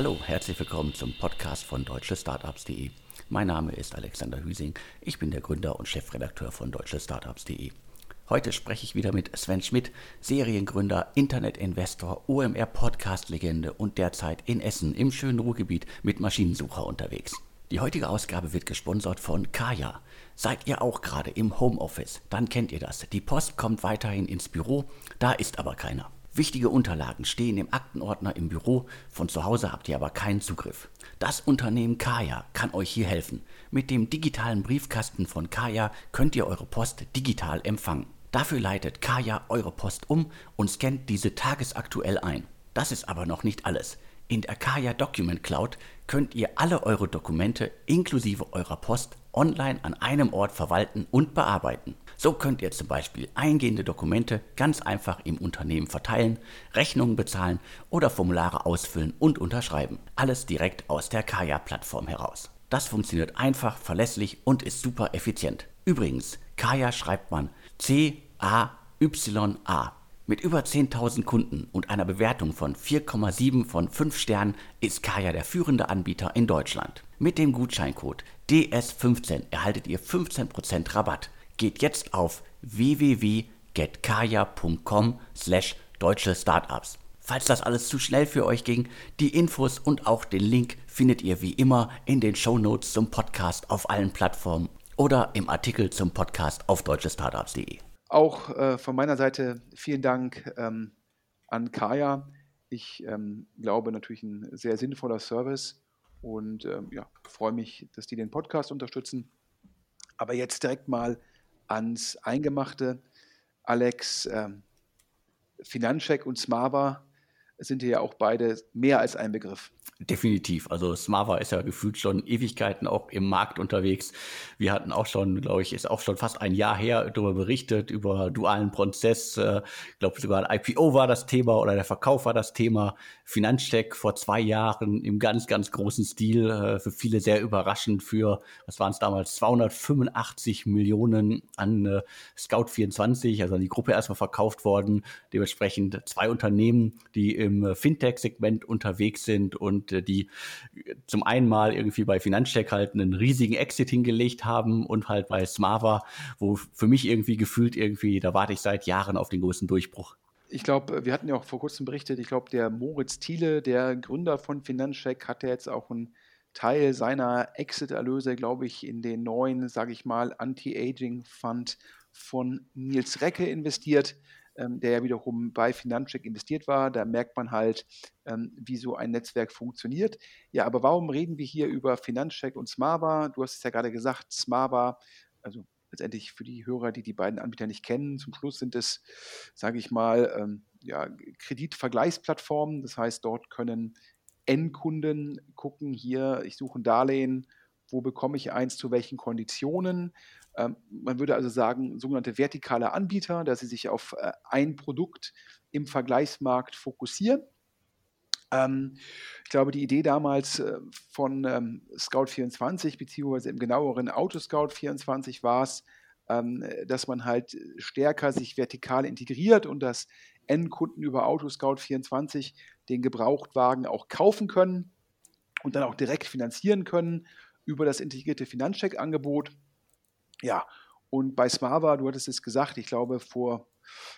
Hallo, herzlich willkommen zum Podcast von deutschestartups.de. Mein Name ist Alexander Hüsing, ich bin der Gründer und Chefredakteur von deutschestartups.de. Heute spreche ich wieder mit Sven Schmidt, Seriengründer, Internetinvestor, OMR-Podcast-Legende und derzeit in Essen im schönen Ruhrgebiet mit Maschinensucher unterwegs. Die heutige Ausgabe wird gesponsert von Kaya. Seid ihr auch gerade im Homeoffice? Dann kennt ihr das. Die Post kommt weiterhin ins Büro, da ist aber keiner. Wichtige Unterlagen stehen im Aktenordner im Büro, von zu Hause habt ihr aber keinen Zugriff. Das Unternehmen Kaya kann euch hier helfen. Mit dem digitalen Briefkasten von Kaya könnt ihr eure Post digital empfangen. Dafür leitet Kaya eure Post um und scannt diese tagesaktuell ein. Das ist aber noch nicht alles. In der Kaya Document Cloud könnt ihr alle eure Dokumente inklusive eurer Post online an einem Ort verwalten und bearbeiten. So könnt ihr zum Beispiel eingehende Dokumente ganz einfach im Unternehmen verteilen, Rechnungen bezahlen oder Formulare ausfüllen und unterschreiben. Alles direkt aus der Kaya-Plattform heraus. Das funktioniert einfach, verlässlich und ist super effizient. Übrigens, Kaya schreibt man C-A-Y-A. Mit über 10.000 Kunden und einer Bewertung von 4,7 von 5 Sternen ist Kaya der führende Anbieter in Deutschland. Mit dem Gutscheincode DS15 erhaltet ihr 15% Rabatt geht jetzt auf www.getkaya.com slash deutsche Startups. Falls das alles zu schnell für euch ging, die Infos und auch den Link findet ihr wie immer in den Show Notes zum Podcast auf allen Plattformen oder im Artikel zum Podcast auf deutschestartups.de. Auch äh, von meiner Seite vielen Dank ähm, an Kaya. Ich ähm, glaube natürlich ein sehr sinnvoller Service und ähm, ja, freue mich, dass die den Podcast unterstützen. Aber jetzt direkt mal ans Eingemachte. Alex, ähm, Finanzcheck und Smava sind hier ja auch beide mehr als ein Begriff. Definitiv. Also Smava ist ja gefühlt schon Ewigkeiten auch im Markt unterwegs. Wir hatten auch schon, glaube ich, ist auch schon fast ein Jahr her darüber berichtet, über dualen Prozess. Ich äh, glaube sogar ein IPO war das Thema oder der Verkauf war das Thema. Finanzcheck vor zwei Jahren im ganz, ganz großen Stil. Äh, für viele sehr überraschend für, was waren es damals, 285 Millionen an äh, Scout24, also an die Gruppe erstmal verkauft worden. Dementsprechend zwei Unternehmen, die im Fintech-Segment unterwegs sind und äh, die zum einen mal irgendwie bei Finanzcheck halt einen riesigen Exit hingelegt haben und halt bei Smava, wo für mich irgendwie gefühlt irgendwie, da warte ich seit Jahren auf den größten Durchbruch. Ich glaube, wir hatten ja auch vor kurzem berichtet, ich glaube, der Moritz Thiele, der Gründer von Finanzcheck, hat ja jetzt auch einen Teil seiner Exit-Erlöse, glaube ich, in den neuen, sage ich mal, Anti-Aging-Fund von Nils Recke investiert der ja wiederum bei Finanzcheck investiert war. Da merkt man halt, ähm, wie so ein Netzwerk funktioniert. Ja, aber warum reden wir hier über Finanzcheck und Smava? Du hast es ja gerade gesagt, Smava, also letztendlich für die Hörer, die die beiden Anbieter nicht kennen, zum Schluss sind es, sage ich mal, ähm, ja, Kreditvergleichsplattformen. Das heißt, dort können Endkunden gucken, hier, ich suche ein Darlehen, wo bekomme ich eins, zu welchen Konditionen. Ähm, man würde also sagen, sogenannte vertikale Anbieter, dass sie sich auf äh, ein Produkt im Vergleichsmarkt fokussieren. Ähm, ich glaube, die Idee damals äh, von ähm, Scout24 beziehungsweise im genaueren Autoscout24 war es, dass man halt stärker sich vertikal integriert und dass Endkunden über Autoscout24 den Gebrauchtwagen auch kaufen können und dann auch direkt finanzieren können über das integrierte Finanzcheck-Angebot. Ja, und bei Smava, du hattest es gesagt, ich glaube vor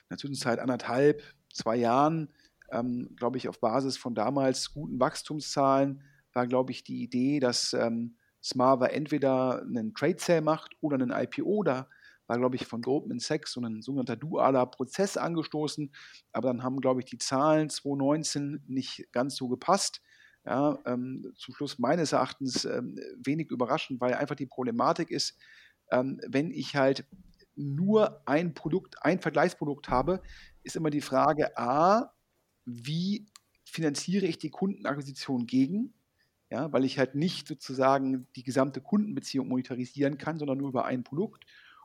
einer Zwischenzeit anderthalb, zwei Jahren, ähm, glaube ich, auf Basis von damals guten Wachstumszahlen, war, glaube ich, die Idee, dass ähm, Smava entweder einen Trade Sale macht oder einen IPO. Da war, glaube ich, von Goldman Sachs so ein sogenannter dualer Prozess angestoßen. Aber dann haben, glaube ich, die Zahlen 2019 nicht ganz so gepasst. Ja, ähm, zum Schluss meines Erachtens ähm, wenig überraschend, weil einfach die Problematik ist, ähm, wenn ich halt nur ein Produkt, ein Vergleichsprodukt habe, ist immer die Frage, a, wie finanziere ich die Kundenakquisition gegen? Ja, weil ich halt nicht sozusagen die gesamte Kundenbeziehung monetarisieren kann, sondern nur über ein Produkt.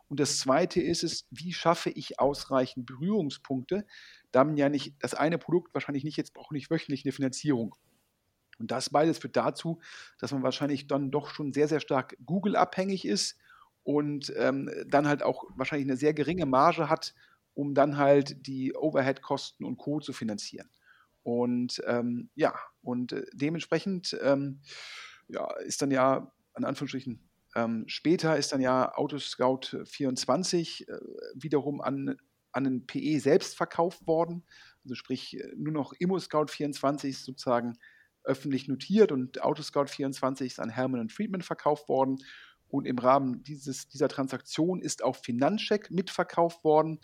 Und das zweite ist es, wie schaffe ich ausreichend Berührungspunkte, da man ja nicht, das eine Produkt wahrscheinlich nicht, jetzt braucht nicht wöchentlich eine Finanzierung. Und das beides führt dazu, dass man wahrscheinlich dann doch schon sehr, sehr stark Google-abhängig ist und ähm, dann halt auch wahrscheinlich eine sehr geringe Marge hat, um dann halt die Overhead-Kosten und Co. zu finanzieren. Und ähm, ja, und äh, dementsprechend ähm, ja, ist dann ja, in Anführungsstrichen, ähm, später ist dann ja Autoscout 24 äh, wiederum an, an den PE selbst verkauft worden. Also sprich, äh, nur noch ImmoScout 24 ist sozusagen öffentlich notiert und Autoscout 24 ist an Hermann Friedman verkauft worden. Und im Rahmen dieses, dieser Transaktion ist auch Finanzcheck mitverkauft worden.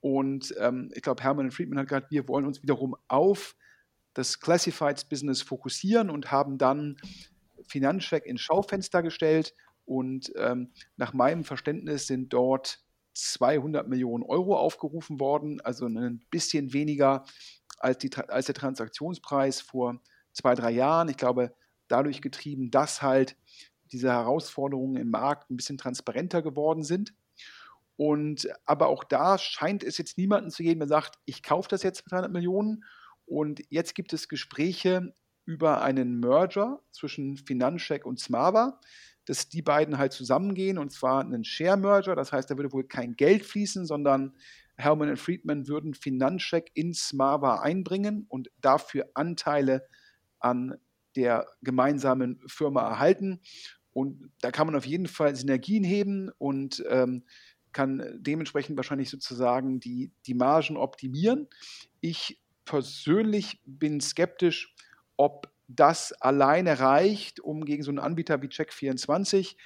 Und ähm, ich glaube, Hermann Friedman hat gesagt, wir wollen uns wiederum auf das Classifieds-Business fokussieren und haben dann Finanzcheck ins Schaufenster gestellt. Und ähm, nach meinem Verständnis sind dort 200 Millionen Euro aufgerufen worden, also ein bisschen weniger als, die, als der Transaktionspreis vor zwei, drei Jahren. Ich glaube, dadurch getrieben, dass halt diese Herausforderungen im Markt ein bisschen transparenter geworden sind. Und aber auch da scheint es jetzt niemanden zu geben, der sagt, ich kaufe das jetzt für 300 Millionen. Und jetzt gibt es Gespräche über einen Merger zwischen Finanzcheck und Smava, dass die beiden halt zusammengehen und zwar einen Share-Merger. Das heißt, da würde wohl kein Geld fließen, sondern Herman und Friedman würden Finanzcheck in Smava einbringen und dafür Anteile an der gemeinsamen Firma erhalten. Und da kann man auf jeden Fall Synergien heben und ähm, kann dementsprechend wahrscheinlich sozusagen die, die Margen optimieren. Ich persönlich bin skeptisch, ob das alleine reicht, um gegen so einen Anbieter wie Check24,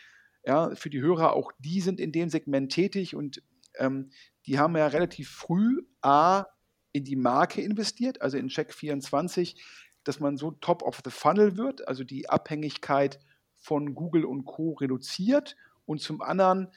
ja, für die Hörer, auch die sind in dem Segment tätig und ähm, die haben ja relativ früh A in die Marke investiert, also in Check24, dass man so top of the funnel wird, also die Abhängigkeit von Google und Co. reduziert und zum anderen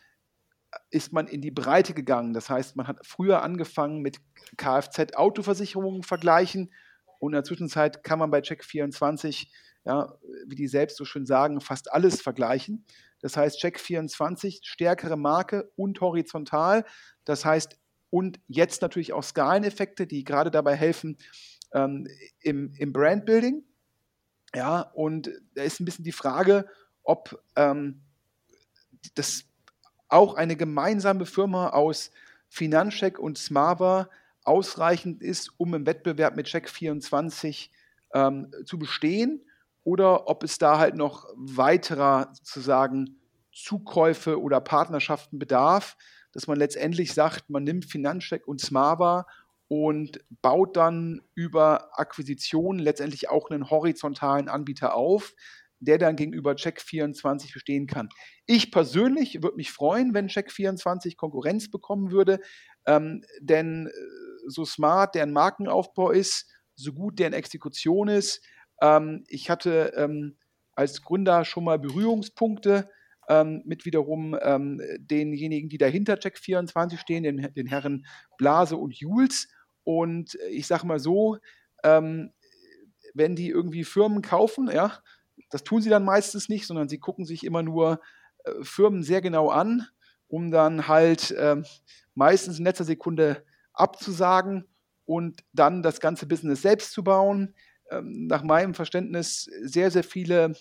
ist man in die Breite gegangen. Das heißt, man hat früher angefangen mit Kfz-Autoversicherungen vergleichen und in der Zwischenzeit kann man bei Check24, ja, wie die selbst so schön sagen, fast alles vergleichen. Das heißt, Check24, stärkere Marke und horizontal. Das heißt, und jetzt natürlich auch Skaleneffekte, die gerade dabei helfen ähm, im, im Brandbuilding. Ja, und da ist ein bisschen die Frage, ob ähm, das auch eine gemeinsame Firma aus Finanzcheck und Smava ausreichend ist, um im Wettbewerb mit Check24 ähm, zu bestehen? Oder ob es da halt noch weiterer sozusagen Zukäufe oder Partnerschaften bedarf, dass man letztendlich sagt, man nimmt Finanzcheck und Smava und baut dann über Akquisitionen letztendlich auch einen horizontalen Anbieter auf, der dann gegenüber Check24 bestehen kann. Ich persönlich würde mich freuen, wenn Check24 Konkurrenz bekommen würde, ähm, denn äh, so smart deren Markenaufbau ist, so gut deren Exekution ist. Ähm, ich hatte ähm, als Gründer schon mal Berührungspunkte ähm, mit wiederum ähm, denjenigen, die dahinter Check24 stehen, den, den Herren Blase und Jules. Und ich sage mal so, ähm, wenn die irgendwie Firmen kaufen, ja, das tun sie dann meistens nicht, sondern sie gucken sich immer nur äh, Firmen sehr genau an, um dann halt äh, meistens in letzter Sekunde abzusagen und dann das ganze Business selbst zu bauen. Ähm, nach meinem Verständnis sehr, sehr viele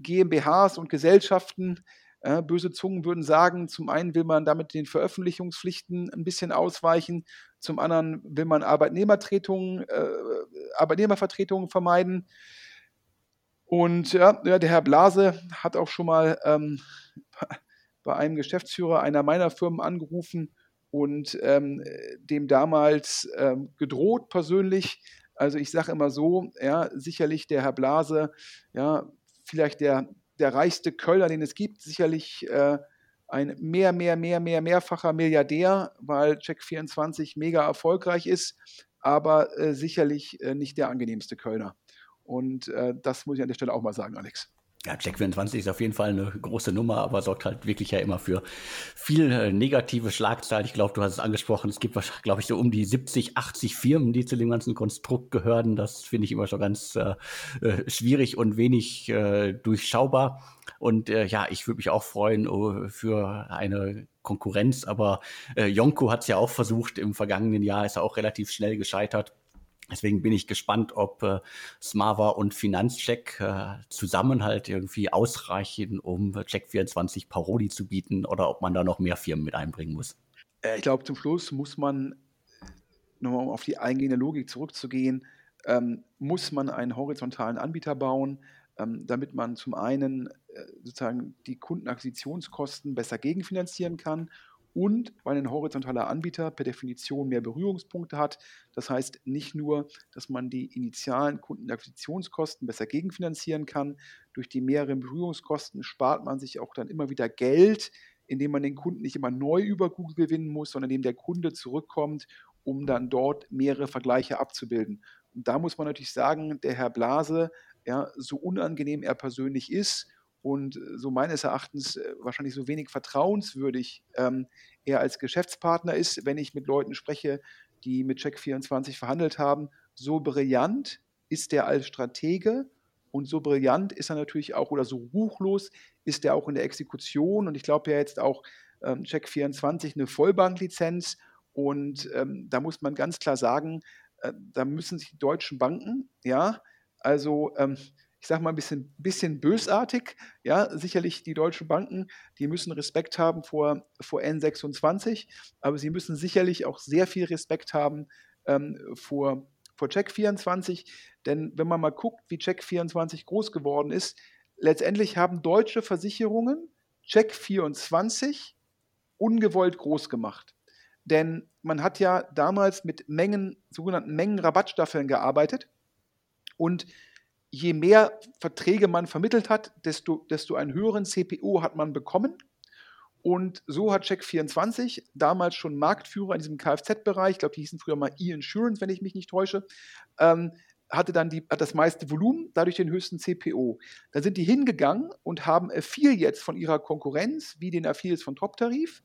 GmbHs und Gesellschaften. Äh, böse Zungen würden sagen, zum einen will man damit den Veröffentlichungspflichten ein bisschen ausweichen, zum anderen will man Arbeitnehmervertretungen, äh, Arbeitnehmervertretungen vermeiden. Und ja, der Herr Blase hat auch schon mal ähm, bei einem Geschäftsführer einer meiner Firmen angerufen und ähm, dem damals ähm, gedroht persönlich. Also ich sage immer so, ja, sicherlich der Herr Blase, ja, vielleicht der, der reichste Kölner, den es gibt, sicherlich äh, ein mehr, mehr, mehr, mehr, mehrfacher Milliardär, weil Check24 mega erfolgreich ist, aber äh, sicherlich äh, nicht der angenehmste Kölner. Und äh, das muss ich an der Stelle auch mal sagen, Alex. Ja, Check24 ist auf jeden Fall eine große Nummer, aber sorgt halt wirklich ja immer für viel äh, negative Schlagzeilen. Ich glaube, du hast es angesprochen, es gibt, glaube ich, so um die 70, 80 Firmen, die zu dem ganzen Konstrukt gehören. Das finde ich immer schon ganz äh, äh, schwierig und wenig äh, durchschaubar. Und äh, ja, ich würde mich auch freuen uh, für eine Konkurrenz, aber äh, Jonko hat es ja auch versucht im vergangenen Jahr, ist er auch relativ schnell gescheitert. Deswegen bin ich gespannt, ob äh, Smava und Finanzcheck äh, zusammen halt irgendwie ausreichen, um Check24 Paroli zu bieten oder ob man da noch mehr Firmen mit einbringen muss. Äh, ich glaube, zum Schluss muss man, nochmal um auf die eingehende Logik zurückzugehen, ähm, muss man einen horizontalen Anbieter bauen, ähm, damit man zum einen äh, sozusagen die Kundenakquisitionskosten besser gegenfinanzieren kann und weil ein horizontaler Anbieter per Definition mehr Berührungspunkte hat. Das heißt nicht nur, dass man die initialen Kundenakquisitionskosten besser gegenfinanzieren kann. Durch die mehreren Berührungskosten spart man sich auch dann immer wieder Geld, indem man den Kunden nicht immer neu über Google gewinnen muss, sondern indem der Kunde zurückkommt, um dann dort mehrere Vergleiche abzubilden. Und da muss man natürlich sagen, der Herr Blase, ja, so unangenehm er persönlich ist und äh, so meines Erachtens äh, wahrscheinlich so wenig vertrauenswürdig ähm, er als Geschäftspartner ist, wenn ich mit Leuten spreche, die mit Check24 verhandelt haben. So brillant ist er als Stratege und so brillant ist er natürlich auch oder so ruchlos ist er auch in der Exekution. Und ich glaube ja jetzt auch ähm, Check24 eine Vollbanklizenz. Und ähm, da muss man ganz klar sagen, äh, da müssen sich die deutschen Banken, ja, also ähm, ich sage mal ein bisschen, bisschen bösartig. Ja, sicherlich die deutschen Banken, die müssen Respekt haben vor, vor N26, aber sie müssen sicherlich auch sehr viel Respekt haben ähm, vor, vor Check24. Denn wenn man mal guckt, wie Check24 groß geworden ist, letztendlich haben deutsche Versicherungen Check24 ungewollt groß gemacht. Denn man hat ja damals mit Mengen, sogenannten Mengenrabattstaffeln gearbeitet. Und je mehr Verträge man vermittelt hat, desto, desto einen höheren CPO hat man bekommen. Und so hat Check24 damals schon Marktführer in diesem Kfz-Bereich, ich glaube, die hießen früher mal E-Insurance, wenn ich mich nicht täusche, ähm, hatte dann die, hat das meiste Volumen, dadurch den höchsten CPO. Dann sind die hingegangen und haben Affiliates von ihrer Konkurrenz, wie den Affiliates von Top-Tarif,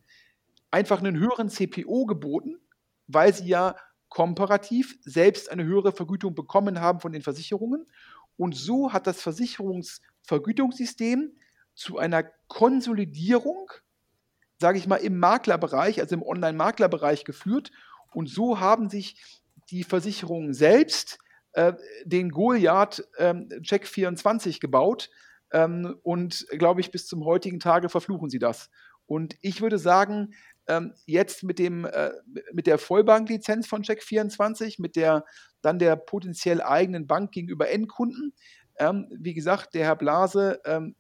einfach einen höheren CPO geboten, weil sie ja komparativ selbst eine höhere Vergütung bekommen haben von den Versicherungen und so hat das Versicherungsvergütungssystem zu einer Konsolidierung, sage ich mal, im Maklerbereich, also im Online-Maklerbereich geführt. Und so haben sich die Versicherungen selbst äh, den Goliath ähm, Check 24 gebaut. Ähm, und glaube ich, bis zum heutigen Tage verfluchen sie das. Und ich würde sagen, ähm, jetzt mit, dem, äh, mit der Vollbanklizenz von Check24, mit der dann der potenziell eigenen Bank gegenüber Endkunden. Ähm, wie gesagt, der Herr Blase, ähm,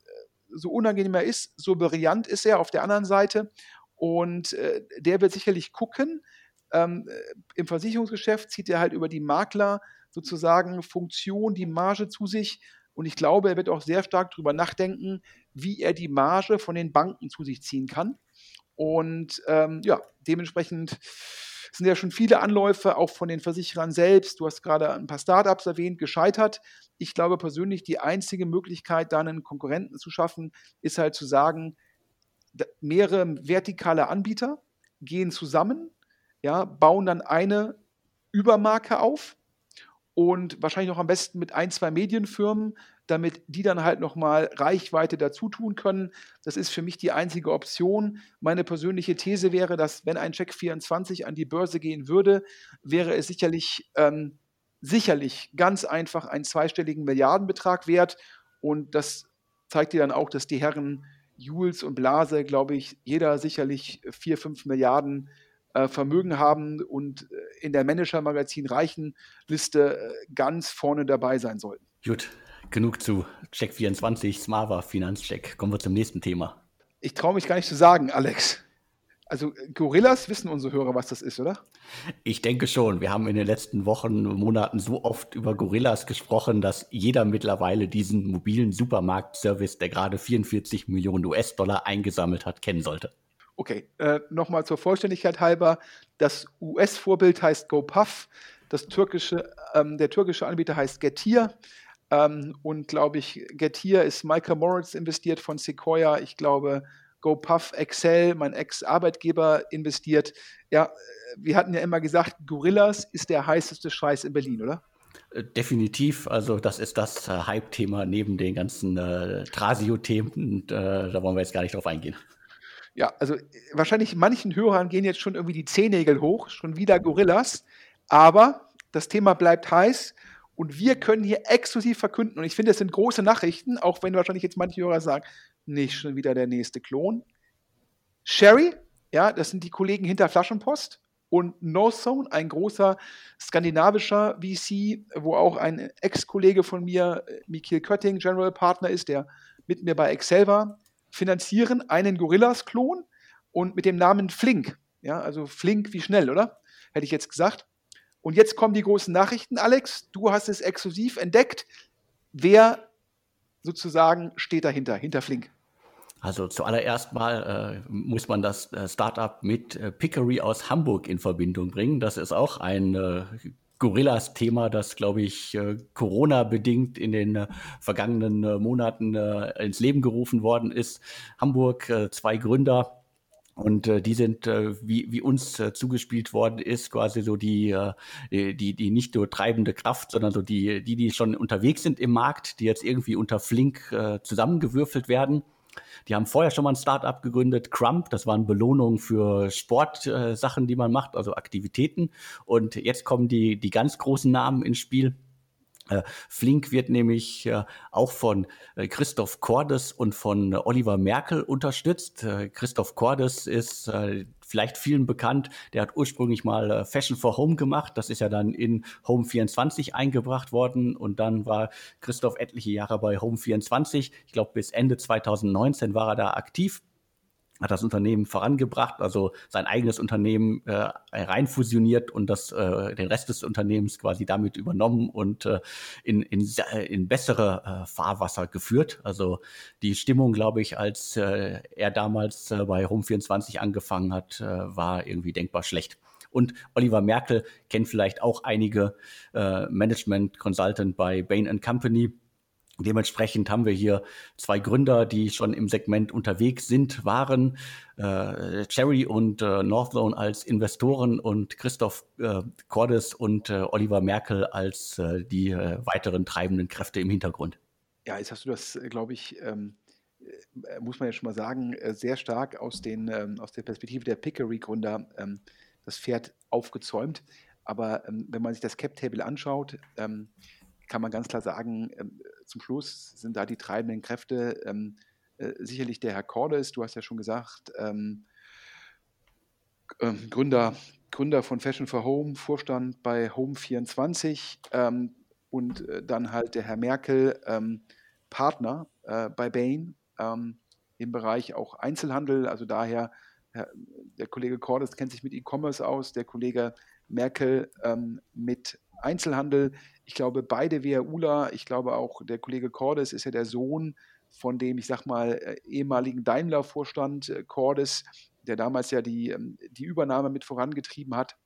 so unangenehm er ist, so brillant ist er auf der anderen Seite. Und äh, der wird sicherlich gucken. Ähm, Im Versicherungsgeschäft zieht er halt über die Makler sozusagen Funktion, die Marge zu sich. Und ich glaube, er wird auch sehr stark darüber nachdenken, wie er die Marge von den Banken zu sich ziehen kann. Und ähm, ja, dementsprechend sind ja schon viele Anläufe, auch von den Versicherern selbst. Du hast gerade ein paar Startups erwähnt, gescheitert. Ich glaube persönlich, die einzige Möglichkeit, da einen Konkurrenten zu schaffen, ist halt zu sagen, mehrere vertikale Anbieter gehen zusammen, ja, bauen dann eine Übermarke auf und wahrscheinlich noch am besten mit ein, zwei Medienfirmen, damit die dann halt nochmal Reichweite dazu tun können. Das ist für mich die einzige Option. Meine persönliche These wäre, dass wenn ein Check 24 an die Börse gehen würde, wäre es sicherlich, ähm, sicherlich ganz einfach einen zweistelligen Milliardenbetrag wert. Und das zeigt dir dann auch, dass die Herren Jules und Blase, glaube ich, jeder sicherlich vier, fünf Milliarden Vermögen haben und äh, in der Manager-Magazin Reichen Liste äh, ganz vorne dabei sein sollten. Gut, genug zu Check24, Smava, Finanzcheck. Kommen wir zum nächsten Thema. Ich traue mich gar nicht zu sagen, Alex. Also Gorillas wissen unsere Hörer, was das ist, oder? Ich denke schon. Wir haben in den letzten Wochen, Monaten so oft über Gorillas gesprochen, dass jeder mittlerweile diesen mobilen Supermarktservice, der gerade 44 Millionen US-Dollar eingesammelt hat, kennen sollte. Okay, äh, nochmal zur Vollständigkeit halber. Das US-Vorbild heißt GoPuff. Das türkische, ähm, der türkische Anbieter heißt Getir. Ähm, und glaube ich, Getir ist Michael Moritz investiert von Sequoia. Ich glaube, GoPuff, Excel, mein Ex-Arbeitgeber investiert. Ja, wir hatten ja immer gesagt, Gorillas ist der heißeste Scheiß in Berlin, oder? Äh, definitiv, also das ist das äh, Hype-Thema neben den ganzen äh, Trasio-Themen. Äh, da wollen wir jetzt gar nicht drauf eingehen. Ja, also wahrscheinlich manchen Hörern gehen jetzt schon irgendwie die Zehennägel hoch, schon wieder Gorillas. Aber das Thema bleibt heiß und wir können hier exklusiv verkünden, und ich finde, das sind große Nachrichten, auch wenn wahrscheinlich jetzt manche Hörer sagen, nicht schon wieder der nächste Klon. Sherry, ja, das sind die Kollegen hinter Flaschenpost und Northzone, ein großer skandinavischer VC, wo auch ein Ex-Kollege von mir, Mikhail Kötting, General Partner ist, der mit mir bei Excel war, finanzieren einen Gorillas-Klon und mit dem Namen Flink. Ja, also Flink wie schnell, oder? Hätte ich jetzt gesagt. Und jetzt kommen die großen Nachrichten, Alex. Du hast es exklusiv entdeckt. Wer sozusagen steht dahinter, hinter Flink? Also zuallererst mal äh, muss man das äh, Startup mit äh, Pickery aus Hamburg in Verbindung bringen. Das ist auch ein äh, Gorillas-Thema, das, glaube ich, äh, Corona-bedingt in den äh, vergangenen Monaten ins Leben gerufen worden ist. Hamburg, zwei Gründer, und äh, die sind, äh, wie, wie uns äh, zugespielt worden ist, quasi so die, äh, die, die nicht nur treibende Kraft, sondern so die, die, die schon unterwegs sind im Markt, die jetzt irgendwie unter Flink äh, zusammengewürfelt werden. Die haben vorher schon mal ein Startup gegründet, Crump, das waren Belohnungen für Sportsachen, äh, die man macht, also Aktivitäten. Und jetzt kommen die, die ganz großen Namen ins Spiel. Äh, Flink wird nämlich äh, auch von äh, Christoph Cordes und von Oliver Merkel unterstützt. Christoph Cordes ist vielleicht vielen bekannt. Der hat ursprünglich mal Fashion for Home gemacht. Das ist ja dann in Home 24 eingebracht worden. Und dann war Christoph etliche Jahre bei Home 24. Ich glaube, bis Ende 2019 war er da aktiv hat das Unternehmen vorangebracht, also sein eigenes Unternehmen äh, reinfusioniert und das, äh, den Rest des Unternehmens quasi damit übernommen und äh, in, in, in bessere äh, Fahrwasser geführt. Also die Stimmung, glaube ich, als äh, er damals äh, bei Home24 angefangen hat, äh, war irgendwie denkbar schlecht. Und Oliver Merkel kennt vielleicht auch einige äh, Management Consultant bei Bain Company Dementsprechend haben wir hier zwei Gründer, die schon im Segment unterwegs sind, waren. Äh, Cherry und äh, Northzone als Investoren und Christoph äh, Cordes und äh, Oliver Merkel als äh, die äh, weiteren treibenden Kräfte im Hintergrund. Ja, jetzt hast du das, äh, glaube ich, ähm, muss man ja schon mal sagen, sehr stark aus, den, ähm, aus der Perspektive der Pickery-Gründer ähm, das Pferd aufgezäumt. Aber ähm, wenn man sich das Cap-Table anschaut, ähm, kann man ganz klar sagen, ähm, zum Schluss sind da die treibenden Kräfte ähm, äh, sicherlich der Herr Cordes, du hast ja schon gesagt, ähm, äh, Gründer, Gründer von Fashion for Home, Vorstand bei Home24 ähm, und äh, dann halt der Herr Merkel, ähm, Partner äh, bei Bain ähm, im Bereich auch Einzelhandel, also daher der Kollege Cordes kennt sich mit E-Commerce aus, der Kollege Merkel mit Einzelhandel. Ich glaube, beide WHUler, ich glaube auch der Kollege Cordes ist ja der Sohn von dem, ich sag mal, äh, ehemaligen Daimler-Vorstand äh, Cordes, der damals ja die, ähm, die Übernahme mit vorangetrieben hat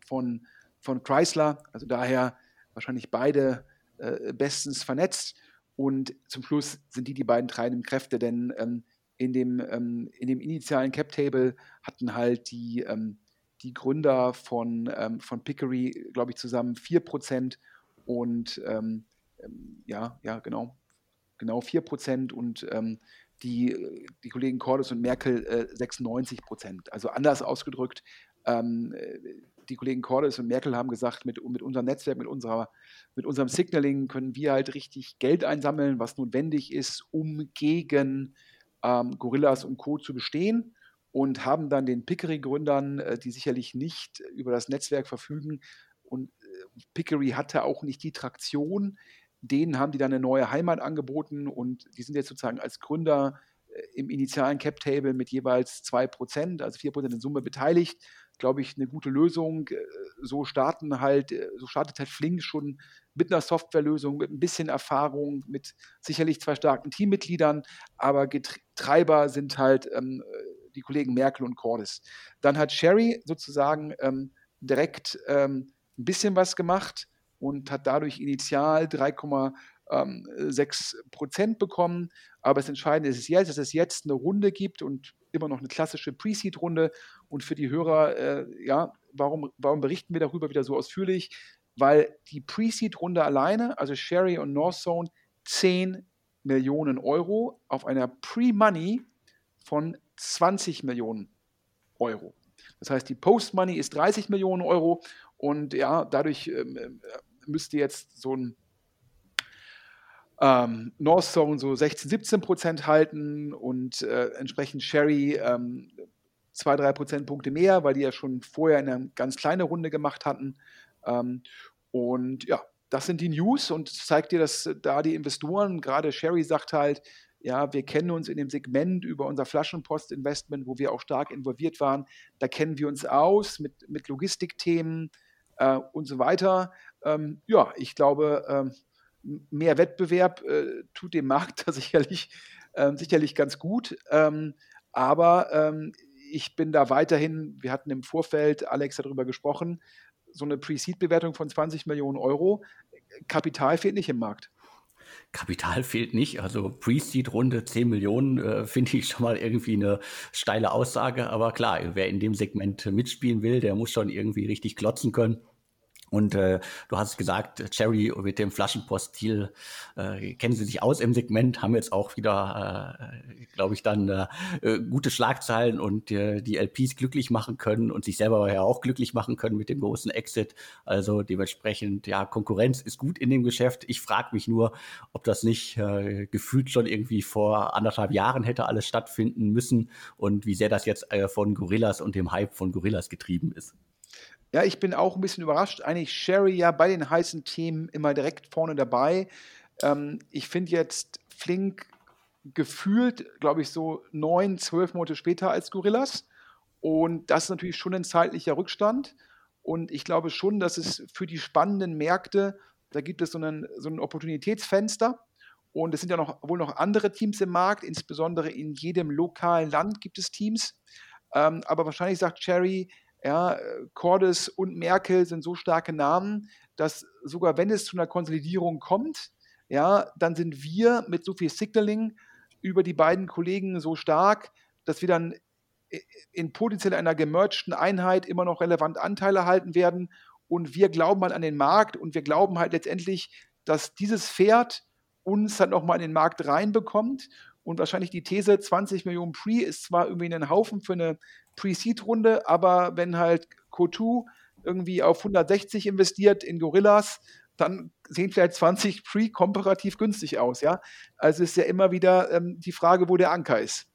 von, von Chrysler. Also daher wahrscheinlich beide äh, bestens vernetzt. Und zum Schluss sind die die beiden treibenden Kräfte, denn ähm, in, dem, ähm, in dem initialen Cap-Table hatten halt die, ähm, die Gründer von, ähm, von Pickery, glaube ich, zusammen 4% und ähm, ähm, ja, ja, genau, genau 4% und ähm, die, die Kollegen Cordes und Merkel äh, 96% Also anders ausgedrückt, ähm, die Kollegen Cordes und Merkel haben gesagt, mit, mit unserem Netzwerk, mit, unserer, mit unserem Signaling können wir halt richtig Geld einsammeln, was notwendig ist, um gegen ähm, Gorillas und Co. zu bestehen und haben dann den Pickery-Gründern, äh, die sicherlich nicht über das Netzwerk verfügen und äh, Pickery hatte auch nicht die Traktion, denen haben die dann eine neue Heimat angeboten und die sind jetzt sozusagen als Gründer äh, im initialen Cap-Table mit jeweils 2%, also 4% in Summe beteiligt. Glaube ich, eine gute Lösung. So starten halt, so startet halt Flink schon mit einer Softwarelösung, mit ein bisschen Erfahrung, mit sicherlich zwei starken Teammitgliedern, aber Treiber sind halt ähm, die Kollegen Merkel und Cordes. Dann hat Sherry sozusagen ähm, direkt ähm, ein bisschen was gemacht und hat dadurch initial 3,6 Prozent bekommen. Aber das Entscheidende ist jetzt, dass es jetzt eine Runde gibt und immer noch eine klassische Pre-Seed-Runde. Und für die Hörer, äh, ja, warum, warum berichten wir darüber wieder so ausführlich? Weil die Pre-Seed-Runde alleine, also Sherry und Northzone, 10 Millionen Euro auf einer Pre-Money von 20 Millionen Euro. Das heißt, die Post-Money ist 30 Millionen Euro und ja, dadurch ähm, äh, müsste jetzt so ein ähm, Northzone so 16, 17 Prozent halten und äh, entsprechend Sherry ähm, zwei, drei Prozentpunkte mehr, weil die ja schon vorher eine ganz kleine Runde gemacht hatten. Ähm, und ja, das sind die News und zeigt dir, dass da die Investoren, gerade Sherry sagt halt, ja, wir kennen uns in dem Segment über unser Flaschenpost-Investment, wo wir auch stark involviert waren. Da kennen wir uns aus mit, mit Logistikthemen äh, und so weiter. Ähm, ja, ich glaube, ähm, mehr Wettbewerb äh, tut dem Markt da sicherlich, äh, sicherlich ganz gut. Ähm, aber ähm, ich bin da weiterhin, wir hatten im Vorfeld, Alex darüber gesprochen, so eine Pre-Seed-Bewertung von 20 Millionen Euro. Kapital fehlt nicht im Markt. Kapital fehlt nicht. Also Pre-Seed-Runde 10 Millionen äh, finde ich schon mal irgendwie eine steile Aussage. Aber klar, wer in dem Segment mitspielen will, der muss schon irgendwie richtig klotzen können. Und äh, du hast gesagt, Cherry mit dem Flaschenpost-Stil äh, kennen sie sich aus im Segment, haben jetzt auch wieder, äh, glaube ich, dann äh, gute Schlagzeilen und äh, die LPs glücklich machen können und sich selber ja auch glücklich machen können mit dem großen Exit. Also dementsprechend, ja, Konkurrenz ist gut in dem Geschäft. Ich frage mich nur, ob das nicht äh, gefühlt schon irgendwie vor anderthalb Jahren hätte alles stattfinden müssen und wie sehr das jetzt äh, von Gorillas und dem Hype von Gorillas getrieben ist. Ja, ich bin auch ein bisschen überrascht. Eigentlich Sherry ja bei den heißen Themen immer direkt vorne dabei. Ähm, ich finde jetzt Flink gefühlt, glaube ich, so neun, zwölf Monate später als Gorillas. Und das ist natürlich schon ein zeitlicher Rückstand. Und ich glaube schon, dass es für die spannenden Märkte, da gibt es so, einen, so ein Opportunitätsfenster. Und es sind ja noch, wohl noch andere Teams im Markt, insbesondere in jedem lokalen Land gibt es Teams. Ähm, aber wahrscheinlich sagt Cherry, ja, Cordes und Merkel sind so starke Namen, dass sogar wenn es zu einer Konsolidierung kommt, ja, dann sind wir mit so viel Signaling über die beiden Kollegen so stark, dass wir dann in potenziell einer gemergten Einheit immer noch relevant Anteile halten werden. Und wir glauben halt an den Markt und wir glauben halt letztendlich, dass dieses Pferd uns halt nochmal in den Markt reinbekommt. Und wahrscheinlich die These 20 Millionen Pre ist zwar irgendwie ein Haufen für eine Pre-Seed-Runde, aber wenn halt Kotu irgendwie auf 160 investiert in Gorillas, dann sehen vielleicht 20 Pre komparativ günstig aus, ja. Also ist ja immer wieder ähm, die Frage, wo der Anker ist.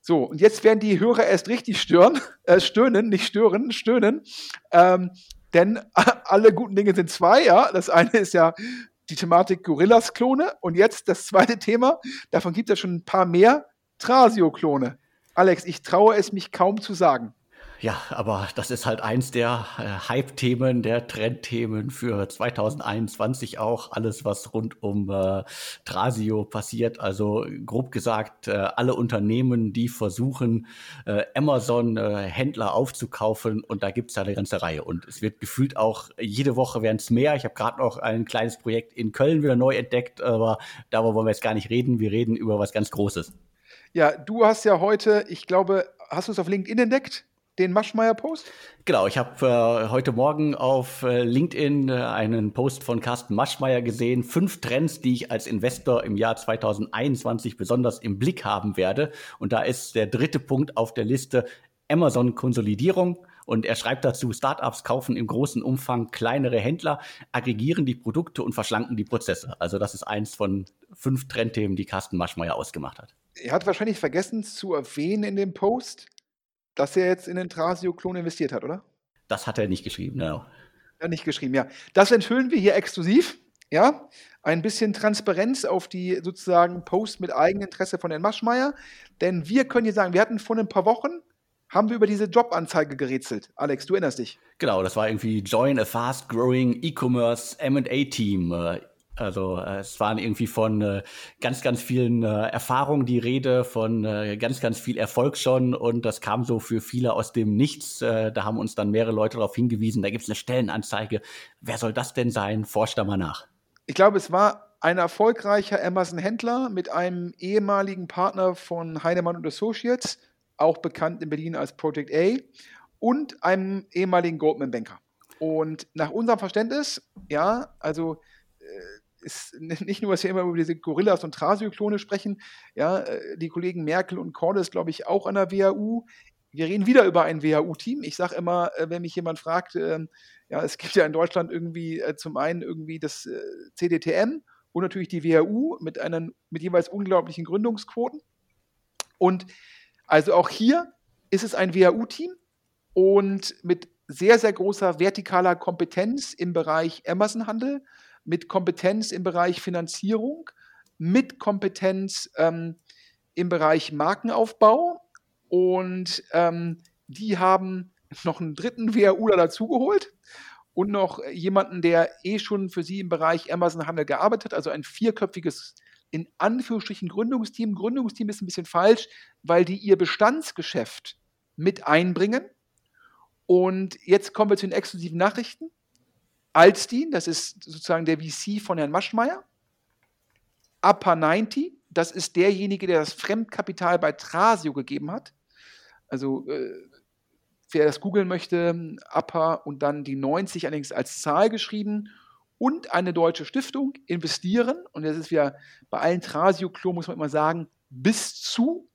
So, und jetzt werden die Hörer erst richtig stören, äh, stöhnen, nicht stören, stöhnen. Ähm, denn alle guten Dinge sind zwei, ja. Das eine ist ja die Thematik Gorillas-Klone und jetzt das zweite Thema, davon gibt es ja schon ein paar mehr, Trasio-Klone. Alex, ich traue es mich kaum zu sagen. Ja, aber das ist halt eins der äh, Hype-Themen, der Trendthemen für 2021 auch. Alles, was rund um äh, Trasio passiert. Also grob gesagt, äh, alle Unternehmen, die versuchen, äh, Amazon-Händler äh, aufzukaufen. Und da gibt es ja eine ganze Reihe. Und es wird gefühlt auch, jede Woche werden es mehr. Ich habe gerade noch ein kleines Projekt in Köln wieder neu entdeckt, aber darüber wollen wir jetzt gar nicht reden. Wir reden über was ganz Großes. Ja, du hast ja heute, ich glaube, hast du es auf LinkedIn entdeckt? Den Maschmeyer-Post? Genau, ich habe äh, heute Morgen auf äh, LinkedIn äh, einen Post von Carsten Maschmeyer gesehen. Fünf Trends, die ich als Investor im Jahr 2021 besonders im Blick haben werde. Und da ist der dritte Punkt auf der Liste Amazon-Konsolidierung. Und er schreibt dazu, Startups kaufen im großen Umfang kleinere Händler, aggregieren die Produkte und verschlanken die Prozesse. Also das ist eins von fünf Trendthemen, die Carsten Maschmeyer ausgemacht hat er hat wahrscheinlich vergessen zu erwähnen in dem Post, dass er jetzt in den Trasio-Klon investiert hat, oder? Das hat er nicht geschrieben, genau. Ja, nicht geschrieben, ja. Das enthüllen wir hier exklusiv. Ja, ein bisschen Transparenz auf die sozusagen Post mit Eigeninteresse von Herrn Maschmeyer. Denn wir können hier sagen, wir hatten vor ein paar Wochen, haben wir über diese Jobanzeige gerätselt. Alex, du erinnerst dich. Genau, das war irgendwie Join a Fast Growing E-Commerce MA Team. Also äh, es waren irgendwie von äh, ganz, ganz vielen äh, Erfahrungen die Rede, von äh, ganz, ganz viel Erfolg schon und das kam so für viele aus dem Nichts. Äh, da haben uns dann mehrere Leute darauf hingewiesen, da gibt es eine Stellenanzeige. Wer soll das denn sein? Forscht da mal nach. Ich glaube, es war ein erfolgreicher Amazon-Händler mit einem ehemaligen Partner von Heinemann Associates, auch bekannt in Berlin als Project A, und einem ehemaligen Goldman-Banker. Und nach unserem Verständnis, ja, also ist nicht nur, dass wir immer über diese Gorillas und Trasio-Klone sprechen, ja, äh, die Kollegen Merkel und Cordes, glaube ich, auch an der WHU. Wir reden wieder über ein WHU-Team. Ich sage immer, äh, wenn mich jemand fragt, äh, ja, es gibt ja in Deutschland irgendwie äh, zum einen irgendwie das äh, CDTM und natürlich die WHU mit, einen, mit jeweils unglaublichen Gründungsquoten. Und also auch hier ist es ein WHU-Team und mit sehr, sehr großer vertikaler Kompetenz im Bereich Amazon-Handel, mit Kompetenz im Bereich Finanzierung, mit Kompetenz ähm, im Bereich Markenaufbau und ähm, die haben noch einen dritten WHUler dazugeholt und noch jemanden, der eh schon für sie im Bereich Amazon-Handel gearbeitet hat, also ein vierköpfiges, in Anführungsstrichen, Gründungsteam. Gründungsteam ist ein bisschen falsch, weil die ihr Bestandsgeschäft mit einbringen. Und jetzt kommen wir zu den exklusiven Nachrichten. Alstein, das ist sozusagen der VC von Herrn Maschmeyer. Upper 90, das ist derjenige, der das Fremdkapital bei Trasio gegeben hat. Also äh, wer das googeln möchte, Upper und dann die 90 allerdings als Zahl geschrieben und eine deutsche Stiftung investieren. Und das ist wieder bei allen Trasio-Klo, muss man immer sagen, bis zu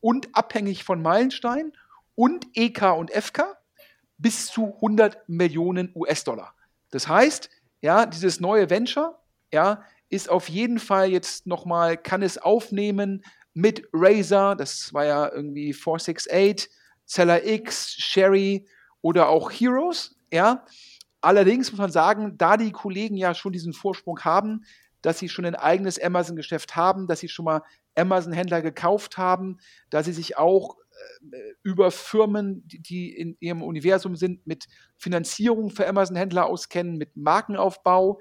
und abhängig von Meilenstein und EK und FK bis zu 100 Millionen US-Dollar. Das heißt, ja, dieses neue Venture, ja, ist auf jeden Fall jetzt nochmal, kann es aufnehmen mit Razer, das war ja irgendwie 468, Seller X, Sherry oder auch Heroes, ja. Allerdings muss man sagen, da die Kollegen ja schon diesen Vorsprung haben, dass sie schon ein eigenes Amazon-Geschäft haben, dass sie schon mal Amazon-Händler gekauft haben, dass sie sich auch äh, über Firmen, die in ihrem Universum sind, mit Finanzierung für Amazon-Händler auskennen, mit Markenaufbau,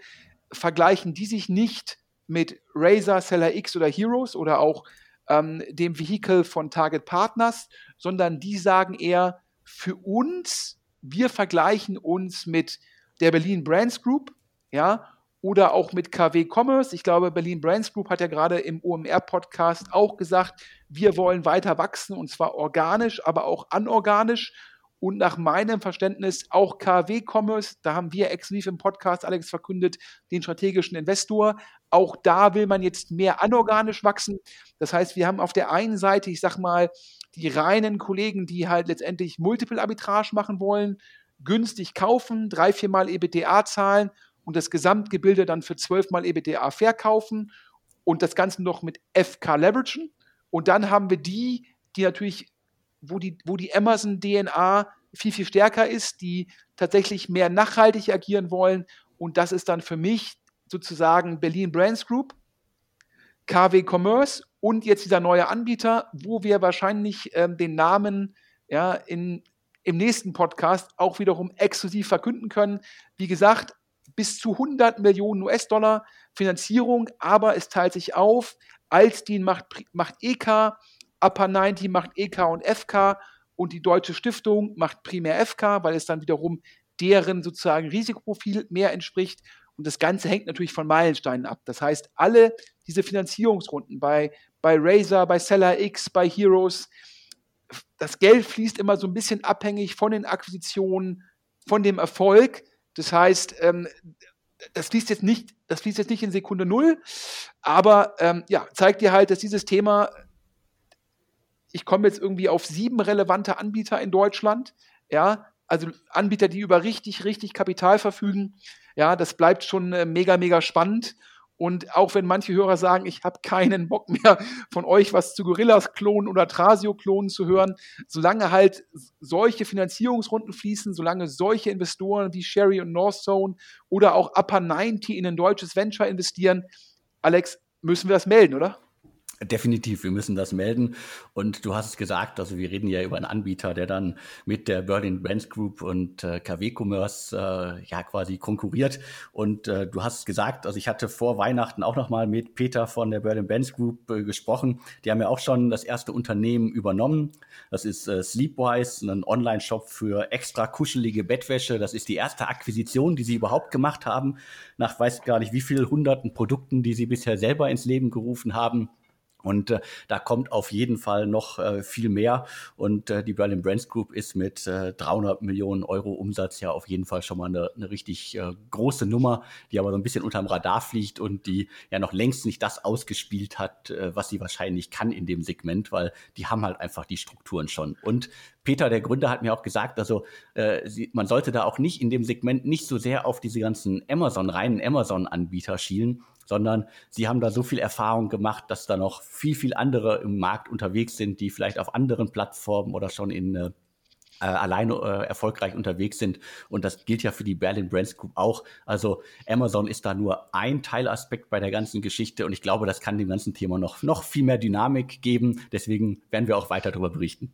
vergleichen die sich nicht mit Razer, Seller X oder Heroes oder auch ähm, dem Vehikel von Target Partners, sondern die sagen eher, für uns, wir vergleichen uns mit der Berlin Brands Group, ja, oder auch mit KW Commerce. Ich glaube, Berlin Brands Group hat ja gerade im OMR-Podcast auch gesagt, wir wollen weiter wachsen und zwar organisch, aber auch anorganisch. Und nach meinem Verständnis auch KW Commerce, da haben wir exklusiv im Podcast, Alex, verkündet, den strategischen Investor. Auch da will man jetzt mehr anorganisch wachsen. Das heißt, wir haben auf der einen Seite, ich sag mal, die reinen Kollegen, die halt letztendlich Multiple Arbitrage machen wollen, günstig kaufen, drei, viermal EBTA zahlen und das Gesamtgebilde dann für zwölfmal EBTA verkaufen und das Ganze noch mit FK leveragen. Und dann haben wir die, die natürlich, wo die, wo die Amazon-DNA viel, viel stärker ist, die tatsächlich mehr nachhaltig agieren wollen. Und das ist dann für mich sozusagen Berlin Brands Group, KW Commerce und jetzt dieser neue Anbieter, wo wir wahrscheinlich ähm, den Namen ja, in, im nächsten Podcast auch wiederum exklusiv verkünden können. Wie gesagt, bis zu 100 Millionen US-Dollar Finanzierung, aber es teilt sich auf. Alstin macht, macht EK, Upper 90 macht EK und FK und die Deutsche Stiftung macht primär FK, weil es dann wiederum deren sozusagen Risikoprofil mehr entspricht. Und das Ganze hängt natürlich von Meilensteinen ab. Das heißt, alle diese Finanzierungsrunden bei, bei Razer, bei Seller X, bei Heroes, das Geld fließt immer so ein bisschen abhängig von den Akquisitionen, von dem Erfolg. Das heißt, ähm, das fließt jetzt nicht, das fließt jetzt nicht in Sekunde null, aber ähm, ja, zeigt dir halt, dass dieses Thema, ich komme jetzt irgendwie auf sieben relevante Anbieter in Deutschland, ja, also Anbieter, die über richtig, richtig Kapital verfügen, ja, das bleibt schon äh, mega, mega spannend. Und auch wenn manche Hörer sagen, ich habe keinen Bock mehr von euch was zu Gorillas-Klonen oder Trasio-Klonen zu hören, solange halt solche Finanzierungsrunden fließen, solange solche Investoren wie Sherry und Northzone oder auch Upper 90 in ein deutsches Venture investieren, Alex, müssen wir das melden, oder? Definitiv, wir müssen das melden. Und du hast es gesagt, also wir reden ja über einen Anbieter, der dann mit der Berlin Brands Group und äh, KW Commerce äh, ja quasi konkurriert. Und äh, du hast es gesagt, also ich hatte vor Weihnachten auch nochmal mit Peter von der Berlin Brands Group äh, gesprochen. Die haben ja auch schon das erste Unternehmen übernommen. Das ist äh, Sleepwise, ein Online-Shop für extra kuschelige Bettwäsche. Das ist die erste Akquisition, die sie überhaupt gemacht haben, nach weiß gar nicht wie vielen hunderten Produkten, die sie bisher selber ins Leben gerufen haben. Und äh, da kommt auf jeden Fall noch äh, viel mehr. Und äh, die Berlin Brands Group ist mit äh, 300 Millionen Euro Umsatz ja auf jeden Fall schon mal eine, eine richtig äh, große Nummer, die aber so ein bisschen unterm Radar fliegt und die ja noch längst nicht das ausgespielt hat, äh, was sie wahrscheinlich kann in dem Segment, weil die haben halt einfach die Strukturen schon. Und Peter, der Gründer, hat mir auch gesagt, also äh, sie, man sollte da auch nicht in dem Segment nicht so sehr auf diese ganzen Amazon, reinen Amazon-Anbieter schielen, sondern sie haben da so viel Erfahrung gemacht, dass da noch viel, viel andere im Markt unterwegs sind, die vielleicht auf anderen Plattformen oder schon in äh, äh, alleine äh, erfolgreich unterwegs sind. Und das gilt ja für die Berlin Brands Group auch. Also Amazon ist da nur ein Teilaspekt bei der ganzen Geschichte und ich glaube, das kann dem ganzen Thema noch, noch viel mehr Dynamik geben. Deswegen werden wir auch weiter darüber berichten.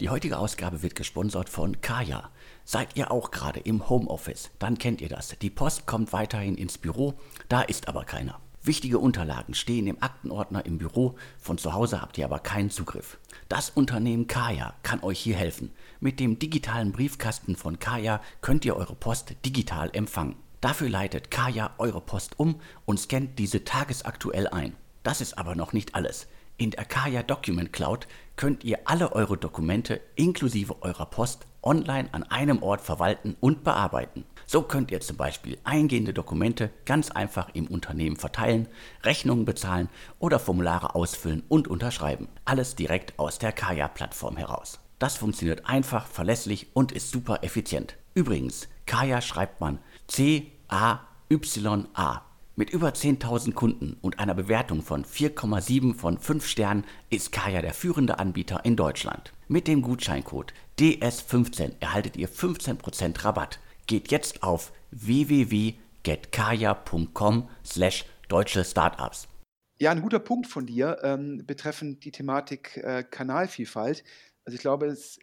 Die heutige Ausgabe wird gesponsert von Kaya. Seid ihr auch gerade im Homeoffice? Dann kennt ihr das. Die Post kommt weiterhin ins Büro, da ist aber keiner. Wichtige Unterlagen stehen im Aktenordner im Büro, von zu Hause habt ihr aber keinen Zugriff. Das Unternehmen Kaya kann euch hier helfen. Mit dem digitalen Briefkasten von Kaya könnt ihr eure Post digital empfangen. Dafür leitet Kaya eure Post um und scannt diese tagesaktuell ein. Das ist aber noch nicht alles. In der Kaya Document Cloud könnt ihr alle eure Dokumente inklusive eurer Post online an einem Ort verwalten und bearbeiten. So könnt ihr zum Beispiel eingehende Dokumente ganz einfach im Unternehmen verteilen, Rechnungen bezahlen oder Formulare ausfüllen und unterschreiben. Alles direkt aus der Kaya-Plattform heraus. Das funktioniert einfach, verlässlich und ist super effizient. Übrigens, Kaya schreibt man C-A-Y-A. Mit über 10.000 Kunden und einer Bewertung von 4,7 von 5 Sternen ist Kaya der führende Anbieter in Deutschland. Mit dem Gutscheincode DS15 erhaltet ihr 15% Rabatt. Geht jetzt auf www.getkaya.com slash deutsche Startups. Ja, ein guter Punkt von dir ähm, betreffend die Thematik äh, Kanalvielfalt. Also ich glaube, es,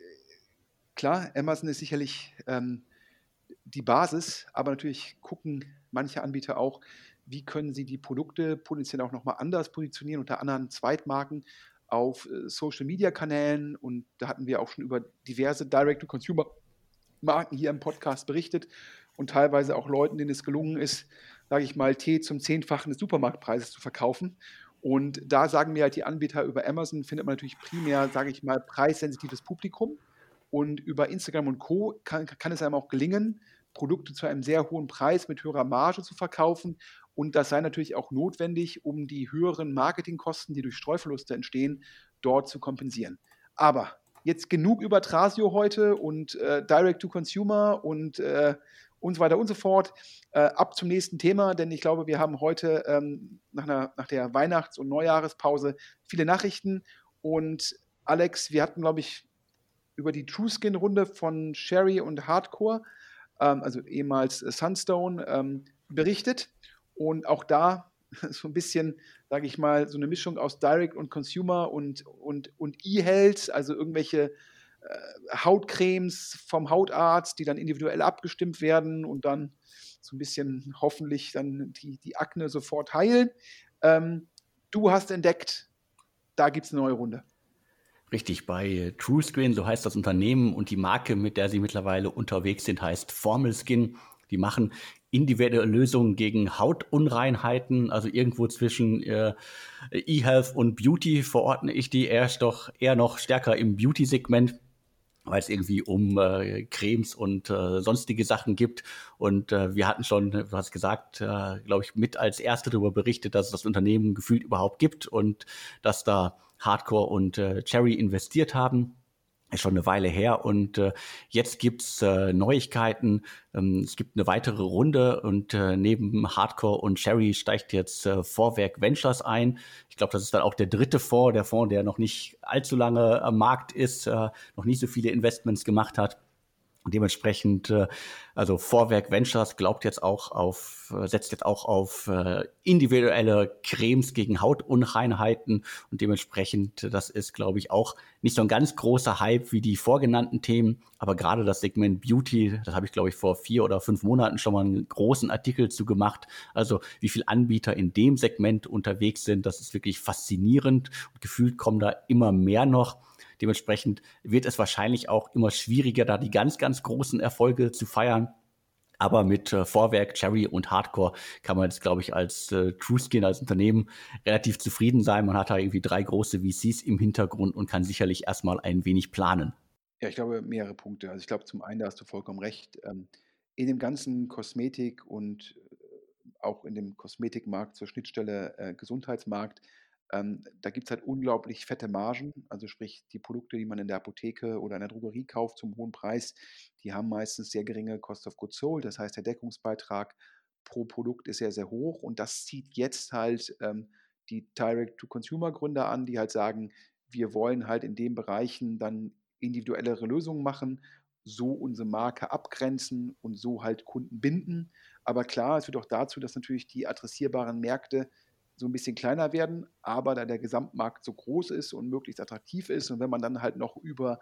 klar, Amazon ist sicherlich ähm, die Basis, aber natürlich gucken manche Anbieter auch, wie können sie die Produkte potenziell auch nochmal anders positionieren, unter anderen Zweitmarken auf äh, Social-Media-Kanälen. Und da hatten wir auch schon über diverse Direct-to-Consumer-Marken hier im Podcast berichtet und teilweise auch Leuten, denen es gelungen ist, sage ich mal, Tee zum Zehnfachen des Supermarktpreises zu verkaufen. Und da sagen mir halt die Anbieter über Amazon, findet man natürlich primär, sage ich mal, preissensitives Publikum. Und über Instagram und Co. kann, kann es einem auch gelingen, Produkte zu einem sehr hohen Preis mit höherer Marge zu verkaufen und das sei natürlich auch notwendig, um die höheren Marketingkosten, die durch Streuverluste entstehen, dort zu kompensieren. Aber jetzt genug über Trasio heute und äh, Direct to Consumer und, äh, und so weiter und so fort. Äh, ab zum nächsten Thema, denn ich glaube, wir haben heute ähm, nach, einer, nach der Weihnachts- und Neujahrespause viele Nachrichten. Und Alex, wir hatten, glaube ich, über die True Skin-Runde von Sherry und Hardcore, ähm, also ehemals Sunstone, ähm, berichtet. Und auch da so ein bisschen, sage ich mal, so eine Mischung aus Direct und Consumer und, und, und E-Health, also irgendwelche äh, Hautcremes vom Hautarzt, die dann individuell abgestimmt werden und dann so ein bisschen hoffentlich dann die, die Akne sofort heilen. Ähm, du hast entdeckt, da gibt es eine neue Runde. Richtig, bei TrueScreen, so heißt das Unternehmen und die Marke, mit der sie mittlerweile unterwegs sind, heißt Formel Skin. Die machen individuelle Lösungen gegen Hautunreinheiten, also irgendwo zwischen äh, E-Health und Beauty verordne ich die erst doch eher noch stärker im Beauty-Segment weil es irgendwie um äh, Cremes und äh, sonstige Sachen gibt. Und äh, wir hatten schon, du hast gesagt, äh, glaube ich, mit als Erste darüber berichtet, dass es das Unternehmen gefühlt überhaupt gibt und dass da Hardcore und äh, Cherry investiert haben ist schon eine Weile her und äh, jetzt gibt's äh, Neuigkeiten. Ähm, es gibt eine weitere Runde und äh, neben Hardcore und Cherry steigt jetzt äh, Vorwerk Ventures ein. Ich glaube, das ist dann auch der dritte Fonds, der Fonds, der noch nicht allzu lange am Markt ist, äh, noch nicht so viele Investments gemacht hat. Und dementsprechend, äh, also Vorwerk Ventures glaubt jetzt auch auf, äh, setzt jetzt auch auf äh, individuelle Cremes gegen Hautunreinheiten und dementsprechend, das ist, glaube ich, auch nicht so ein ganz großer Hype wie die vorgenannten Themen, aber gerade das Segment Beauty, das habe ich, glaube ich, vor vier oder fünf Monaten schon mal einen großen Artikel zu gemacht. Also wie viele Anbieter in dem Segment unterwegs sind, das ist wirklich faszinierend und gefühlt kommen da immer mehr noch. Dementsprechend wird es wahrscheinlich auch immer schwieriger, da die ganz, ganz großen Erfolge zu feiern. Aber mit äh, Vorwerk, Cherry und Hardcore kann man jetzt, glaube ich, als äh, TrueSkin, als Unternehmen relativ zufrieden sein. Man hat da irgendwie drei große VCs im Hintergrund und kann sicherlich erstmal ein wenig planen. Ja, ich glaube, mehrere Punkte. Also ich glaube, zum einen, da hast du vollkommen recht. Ähm, in dem ganzen Kosmetik und äh, auch in dem Kosmetikmarkt zur Schnittstelle äh, Gesundheitsmarkt ähm, da gibt es halt unglaublich fette Margen, also sprich die Produkte, die man in der Apotheke oder in der Drogerie kauft zum hohen Preis, die haben meistens sehr geringe Cost of Goods Sold, das heißt der Deckungsbeitrag pro Produkt ist sehr, sehr hoch. Und das zieht jetzt halt ähm, die Direct-to-Consumer-Gründer an, die halt sagen, wir wollen halt in den Bereichen dann individuellere Lösungen machen, so unsere Marke abgrenzen und so halt Kunden binden. Aber klar, es führt auch dazu, dass natürlich die adressierbaren Märkte so ein bisschen kleiner werden, aber da der Gesamtmarkt so groß ist und möglichst attraktiv ist und wenn man dann halt noch über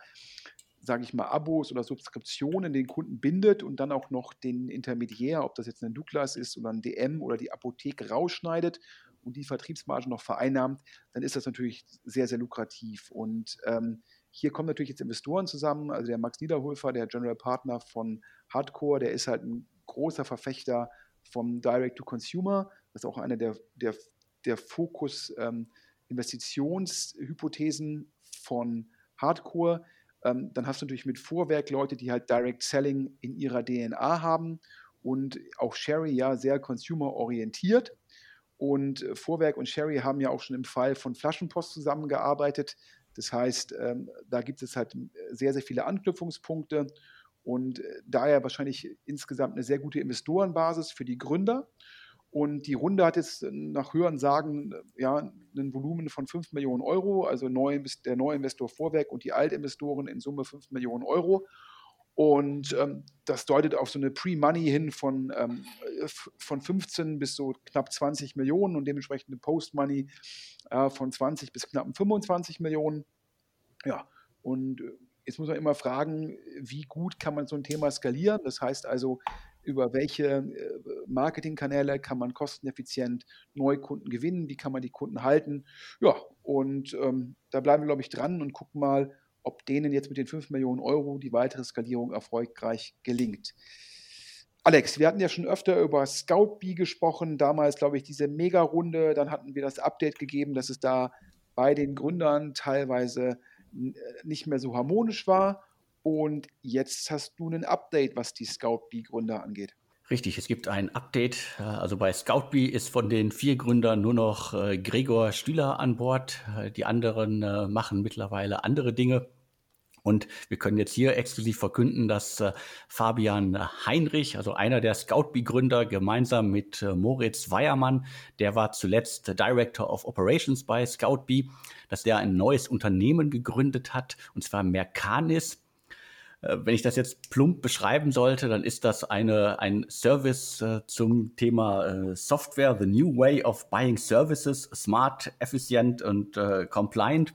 sage ich mal, Abos oder Subskriptionen den Kunden bindet und dann auch noch den Intermediär, ob das jetzt ein Douglas ist oder ein DM oder die Apotheke rausschneidet und die Vertriebsmargen noch vereinnahmt, dann ist das natürlich sehr, sehr lukrativ. Und ähm, hier kommen natürlich jetzt Investoren zusammen, also der Max Niederhofer, der General Partner von Hardcore, der ist halt ein großer Verfechter vom Direct-to-Consumer, das ist auch einer der, der, der Fokus-Investitionshypothesen ähm, von Hardcore. Ähm, dann hast du natürlich mit Vorwerk Leute, die halt Direct Selling in ihrer DNA haben und auch Sherry ja sehr consumer-orientiert. Und äh, Vorwerk und Sherry haben ja auch schon im Fall von Flaschenpost zusammengearbeitet. Das heißt, ähm, da gibt es halt äh, sehr, sehr viele Anknüpfungspunkte und äh, daher wahrscheinlich insgesamt eine sehr gute Investorenbasis für die Gründer. Und die Runde hat jetzt nach Hören sagen, ja, ein Volumen von 5 Millionen Euro, also neu, der neue Investor Vorwerk und die Altinvestoren in Summe 5 Millionen Euro. Und ähm, das deutet auf so eine Pre-Money hin von, ähm, von 15 bis so knapp 20 Millionen und dementsprechend eine Post-Money äh, von 20 bis knapp 25 Millionen. Ja, und äh, jetzt muss man immer fragen, wie gut kann man so ein Thema skalieren? Das heißt also, über welche äh, Marketingkanäle kann man kosteneffizient Neukunden gewinnen, wie kann man die Kunden halten. Ja, und ähm, da bleiben wir, glaube ich, dran und gucken mal, ob denen jetzt mit den 5 Millionen Euro die weitere Skalierung erfolgreich gelingt. Alex, wir hatten ja schon öfter über Scoutbee gesprochen, damals, glaube ich, diese Mega-Runde, dann hatten wir das Update gegeben, dass es da bei den Gründern teilweise äh, nicht mehr so harmonisch war. Und jetzt hast du ein Update, was die ScoutBee-Gründer angeht. Richtig, es gibt ein Update. Also bei ScoutBee ist von den vier Gründern nur noch äh, Gregor Stühler an Bord. Äh, die anderen äh, machen mittlerweile andere Dinge. Und wir können jetzt hier exklusiv verkünden, dass Fabian Heinrich, also einer der ScoutBee-Gründer, gemeinsam mit Moritz Weiermann, der war zuletzt Director of Operations bei ScoutBee, dass der ein neues Unternehmen gegründet hat, und zwar Mercanis. Äh, wenn ich das jetzt plump beschreiben sollte, dann ist das eine, ein Service äh, zum Thema äh, Software, the new way of buying services, smart, effizient und äh, compliant.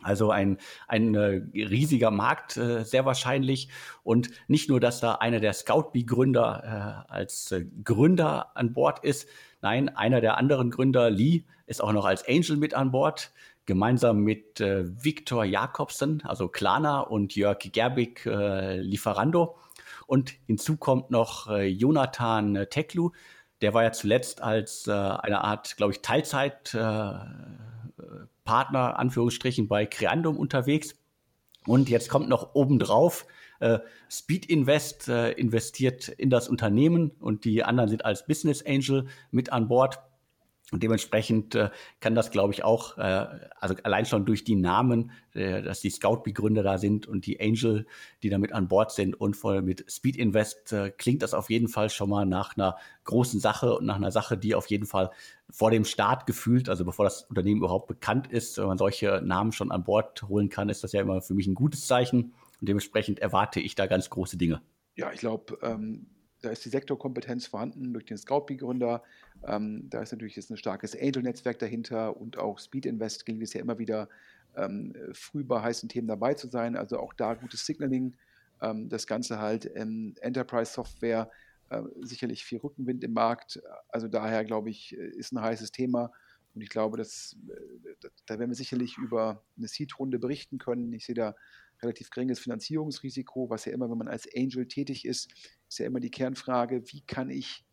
Also ein, ein riesiger Markt, sehr wahrscheinlich. Und nicht nur, dass da einer der Scoutbee-Gründer als Gründer an Bord ist. Nein, einer der anderen Gründer, Lee, ist auch noch als Angel mit an Bord gemeinsam mit äh, Viktor Jakobsen, also Klana und Jörg Gerbig äh, Lieferando. Und hinzu kommt noch äh, Jonathan äh, Teklu, der war ja zuletzt als äh, eine Art, glaube ich, Teilzeitpartner, äh, Anführungsstrichen, bei Creandum unterwegs. Und jetzt kommt noch obendrauf, äh, Speed Invest äh, investiert in das Unternehmen und die anderen sind als Business Angel mit an Bord. Und dementsprechend äh, kann das, glaube ich, auch, äh, also allein schon durch die Namen, äh, dass die Scout-Begründer da sind und die Angel, die damit an Bord sind und voll mit Speed Invest, äh, klingt das auf jeden Fall schon mal nach einer großen Sache und nach einer Sache, die auf jeden Fall vor dem Start gefühlt, also bevor das Unternehmen überhaupt bekannt ist, wenn man solche Namen schon an Bord holen kann, ist das ja immer für mich ein gutes Zeichen. Und dementsprechend erwarte ich da ganz große Dinge. Ja, ich glaube, ähm da ist die Sektorkompetenz vorhanden durch den Scoutbee-Gründer. Ähm, da ist natürlich jetzt ein starkes Angel-Netzwerk dahinter und auch Speed Invest gilt es ja immer wieder, ähm, früh bei heißen Themen dabei zu sein. Also auch da gutes Signaling. Ähm, das Ganze halt in Enterprise-Software, äh, sicherlich viel Rückenwind im Markt. Also daher, glaube ich, ist ein heißes Thema. Und ich glaube, dass, äh, da werden wir sicherlich über eine Seed-Runde berichten können. Ich sehe da relativ geringes Finanzierungsrisiko, was ja immer, wenn man als Angel tätig ist, ist ja immer die Kernfrage, wie kann ich,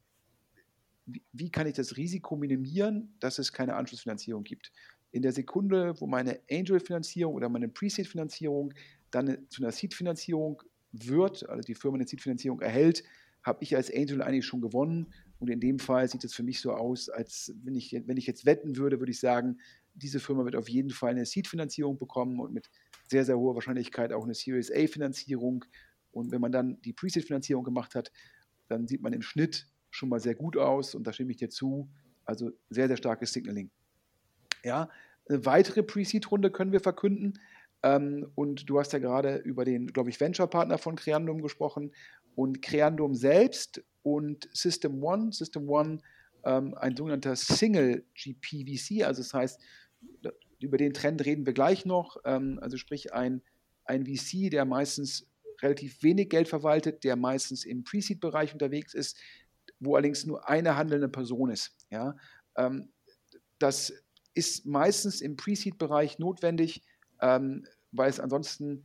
wie, wie kann ich das Risiko minimieren, dass es keine Anschlussfinanzierung gibt. In der Sekunde, wo meine Angel-Finanzierung oder meine Pre-Seed-Finanzierung dann zu einer Seed-Finanzierung wird, also die Firma eine Seed-Finanzierung erhält, habe ich als Angel eigentlich schon gewonnen. Und in dem Fall sieht es für mich so aus, als wenn ich, wenn ich jetzt wetten würde, würde ich sagen, diese Firma wird auf jeden Fall eine Seed-Finanzierung bekommen und mit sehr, sehr hoher Wahrscheinlichkeit auch eine Series A-Finanzierung. Und wenn man dann die Pre-Seed-Finanzierung gemacht hat, dann sieht man im Schnitt schon mal sehr gut aus und da stimme ich dir zu. Also sehr, sehr starkes Signaling. Ja, eine weitere Pre-Seed-Runde können wir verkünden. Ähm, und du hast ja gerade über den, glaube ich, Venture-Partner von Creandum gesprochen. Und Creandum selbst und System One, System One, ähm, ein sogenannter Single GPVC, also das heißt, über den Trend reden wir gleich noch. Ähm, also sprich ein, ein VC, der meistens relativ wenig Geld verwaltet, der meistens im Pre-Seed-Bereich unterwegs ist, wo allerdings nur eine handelnde Person ist. Ja? Ähm, das ist meistens im Pre-Seed-Bereich notwendig, ähm, weil es ansonsten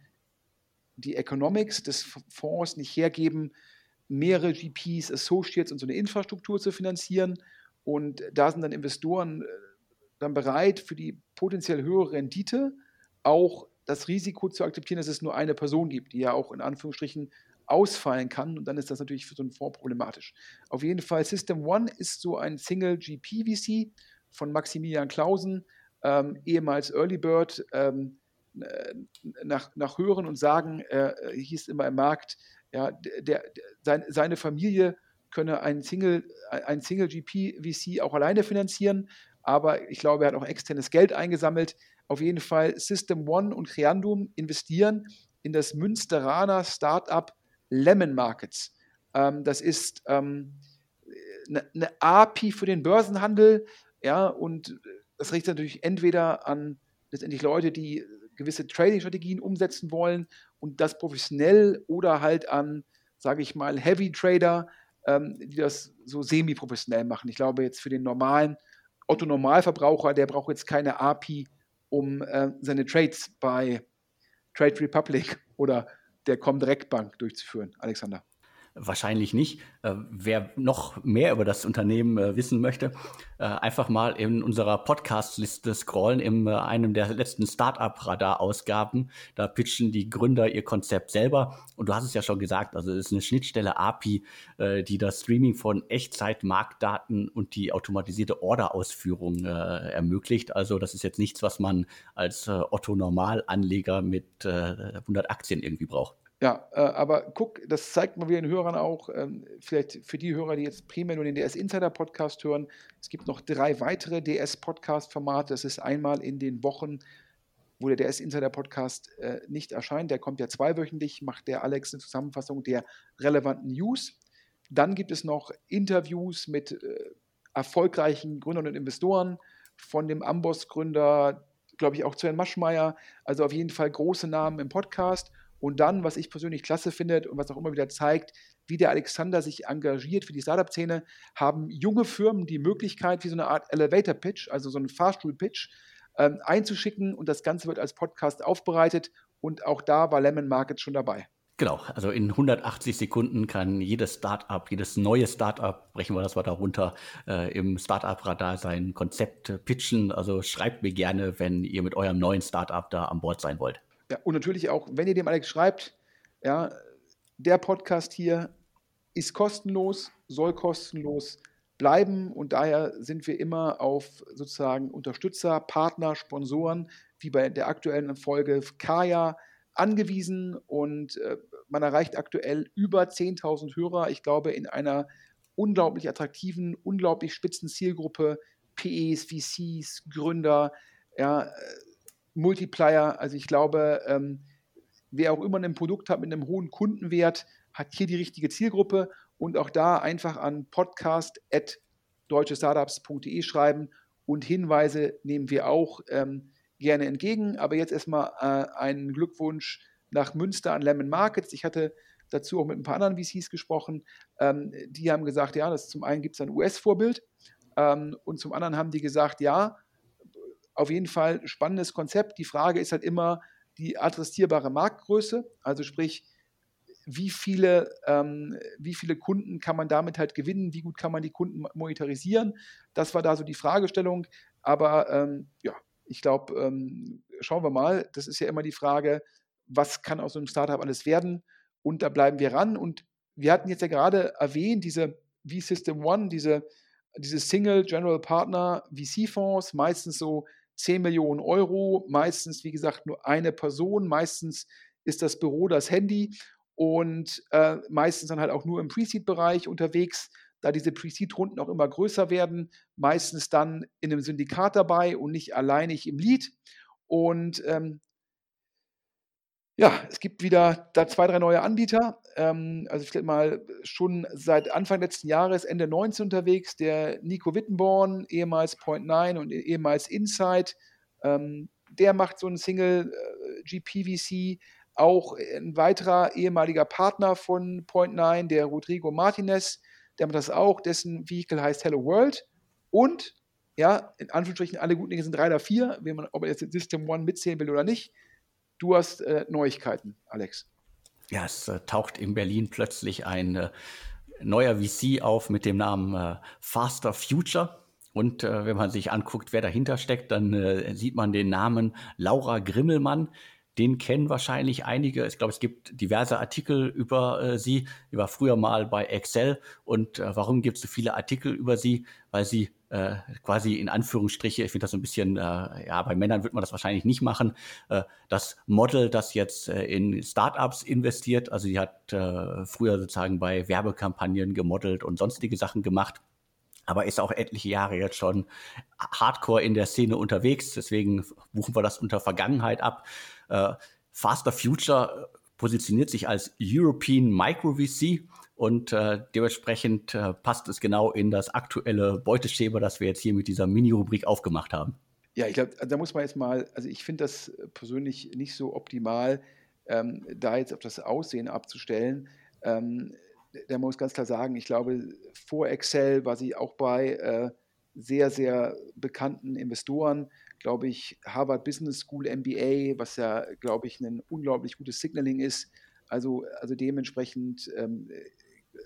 die Economics des Fonds nicht hergeben, mehrere GPs, Associates und so eine Infrastruktur zu finanzieren. Und da sind dann Investoren äh, dann bereit, für die potenziell höhere Rendite auch das Risiko zu akzeptieren, dass es nur eine Person gibt, die ja auch in Anführungsstrichen ausfallen kann. Und dann ist das natürlich für so einen Fonds problematisch. Auf jeden Fall, System One ist so ein Single GP VC von Maximilian Clausen, ähm, ehemals Early Bird. Ähm, nach, nach Hören und Sagen äh, hieß immer im Markt, ja, der, der, sein, seine Familie könne ein Single, ein Single GP VC auch alleine finanzieren, aber ich glaube, er hat auch externes Geld eingesammelt. Auf jeden Fall System One und Creandum investieren in das Münsteraner Startup Lemon Markets. Ähm, das ist ähm, eine, eine API für den Börsenhandel, ja, und das richtet natürlich entweder an letztendlich Leute, die gewisse Trading-Strategien umsetzen wollen und das professionell oder halt an, sage ich mal, Heavy Trader, ähm, die das so semi-professionell machen. Ich glaube jetzt für den normalen Otto-Normalverbraucher, der braucht jetzt keine API, um äh, seine Trades bei Trade Republic oder der Comdirect Bank durchzuführen. Alexander. Wahrscheinlich nicht. Äh, wer noch mehr über das Unternehmen äh, wissen möchte, äh, einfach mal in unserer Podcast-Liste scrollen, in einem der letzten Startup-Radar-Ausgaben. Da pitchen die Gründer ihr Konzept selber. Und du hast es ja schon gesagt, also es ist eine Schnittstelle API, die das Streaming von Echtzeit-Marktdaten und die automatisierte Orderausführung ermöglicht. Also das ist jetzt nichts, was man als Otto-Normalanleger mit 100 Aktien irgendwie braucht. Ja, äh, aber guck, das zeigt mal wieder den Hörern auch, ähm, vielleicht für die Hörer, die jetzt primär nur den DS Insider Podcast hören, es gibt noch drei weitere DS Podcast Formate. Das ist einmal in den Wochen, wo der DS Insider Podcast äh, nicht erscheint. Der kommt ja zweiwöchentlich, macht der Alex eine Zusammenfassung der relevanten News. Dann gibt es noch Interviews mit äh, erfolgreichen Gründern und Investoren, von dem Amboss-Gründer, glaube ich, auch zu Herrn Maschmeyer. Also auf jeden Fall große Namen im Podcast. Und dann, was ich persönlich klasse finde und was auch immer wieder zeigt, wie der Alexander sich engagiert für die Startup-Szene, haben junge Firmen die Möglichkeit, wie so eine Art Elevator-Pitch, also so einen Fahrstuhl-Pitch, ähm, einzuschicken und das Ganze wird als Podcast aufbereitet und auch da war Lemon Market schon dabei. Genau, also in 180 Sekunden kann jedes Startup, jedes neue Startup, brechen wir das mal darunter, äh, im Startup-Radar sein Konzept pitchen. Also schreibt mir gerne, wenn ihr mit eurem neuen Startup da an Bord sein wollt. Ja, und natürlich auch, wenn ihr dem Alex schreibt, ja, der Podcast hier ist kostenlos, soll kostenlos bleiben. Und daher sind wir immer auf sozusagen Unterstützer, Partner, Sponsoren, wie bei der aktuellen Folge Kaya angewiesen. Und äh, man erreicht aktuell über 10.000 Hörer, ich glaube in einer unglaublich attraktiven, unglaublich spitzen Zielgruppe, PEs, VCs, Gründer, ja, äh, Multiplier. Also ich glaube, ähm, wer auch immer ein Produkt hat mit einem hohen Kundenwert, hat hier die richtige Zielgruppe und auch da einfach an podcast.deutschestartups.de schreiben und Hinweise nehmen wir auch ähm, gerne entgegen. Aber jetzt erstmal äh, einen Glückwunsch nach Münster an Lemon Markets. Ich hatte dazu auch mit ein paar anderen VCs gesprochen. Ähm, die haben gesagt, ja, das zum einen gibt es ein US-Vorbild ähm, und zum anderen haben die gesagt, ja, auf jeden Fall spannendes Konzept. Die Frage ist halt immer die adressierbare Marktgröße, also sprich, wie viele, ähm, wie viele Kunden kann man damit halt gewinnen, wie gut kann man die Kunden monetarisieren. Das war da so die Fragestellung. Aber ähm, ja, ich glaube, ähm, schauen wir mal, das ist ja immer die Frage, was kann aus einem Startup alles werden? Und da bleiben wir ran. Und wir hatten jetzt ja gerade erwähnt, diese V-System One, diese, diese Single General Partner VC-Fonds, meistens so 10 Millionen Euro, meistens, wie gesagt, nur eine Person, meistens ist das Büro das Handy und äh, meistens dann halt auch nur im Pre-Seed-Bereich unterwegs. da diese Pre-Seed-Runden auch immer größer werden, meistens dann in einem Syndikat dabei und nicht alleinig im Lead. Und ähm, ja, es gibt wieder da zwei, drei neue Anbieter. Ähm, also ich mal schon seit Anfang letzten Jahres, Ende 19 unterwegs, der Nico Wittenborn, ehemals Point 9 und ehemals Insight. Ähm, der macht so einen Single äh, GPVC. Auch ein weiterer ehemaliger Partner von Point 9, der Rodrigo Martinez, der macht das auch. Dessen Vehicle heißt Hello World. Und, ja, in Anführungsstrichen, alle guten Dinge sind drei oder vier, wenn man, ob man jetzt System One mitzählen will oder nicht. Du hast äh, Neuigkeiten, Alex. Ja, es äh, taucht in Berlin plötzlich ein äh, neuer VC auf mit dem Namen äh, Faster Future. Und äh, wenn man sich anguckt, wer dahinter steckt, dann äh, sieht man den Namen Laura Grimmelmann. Den kennen wahrscheinlich einige. Ich glaube, es gibt diverse Artikel über äh, sie. Sie war früher mal bei Excel. Und äh, warum gibt es so viele Artikel über sie? Weil sie äh, quasi in Anführungsstriche, ich finde das so ein bisschen, äh, ja, bei Männern wird man das wahrscheinlich nicht machen, äh, das Model, das jetzt äh, in Startups investiert. Also sie hat äh, früher sozusagen bei Werbekampagnen gemodelt und sonstige Sachen gemacht aber ist auch etliche Jahre jetzt schon hardcore in der Szene unterwegs. Deswegen buchen wir das unter Vergangenheit ab. Äh, Faster Future positioniert sich als European Micro VC und äh, dementsprechend äh, passt es genau in das aktuelle Beuteschema, das wir jetzt hier mit dieser Mini-Rubrik aufgemacht haben. Ja, ich glaube, da muss man jetzt mal, also ich finde das persönlich nicht so optimal, ähm, da jetzt auf das Aussehen abzustellen. Ähm, der muss ganz klar sagen, ich glaube, vor Excel war sie auch bei äh, sehr, sehr bekannten Investoren, glaube ich, Harvard Business School MBA, was ja, glaube ich, ein unglaublich gutes Signaling ist. Also, also dementsprechend ähm,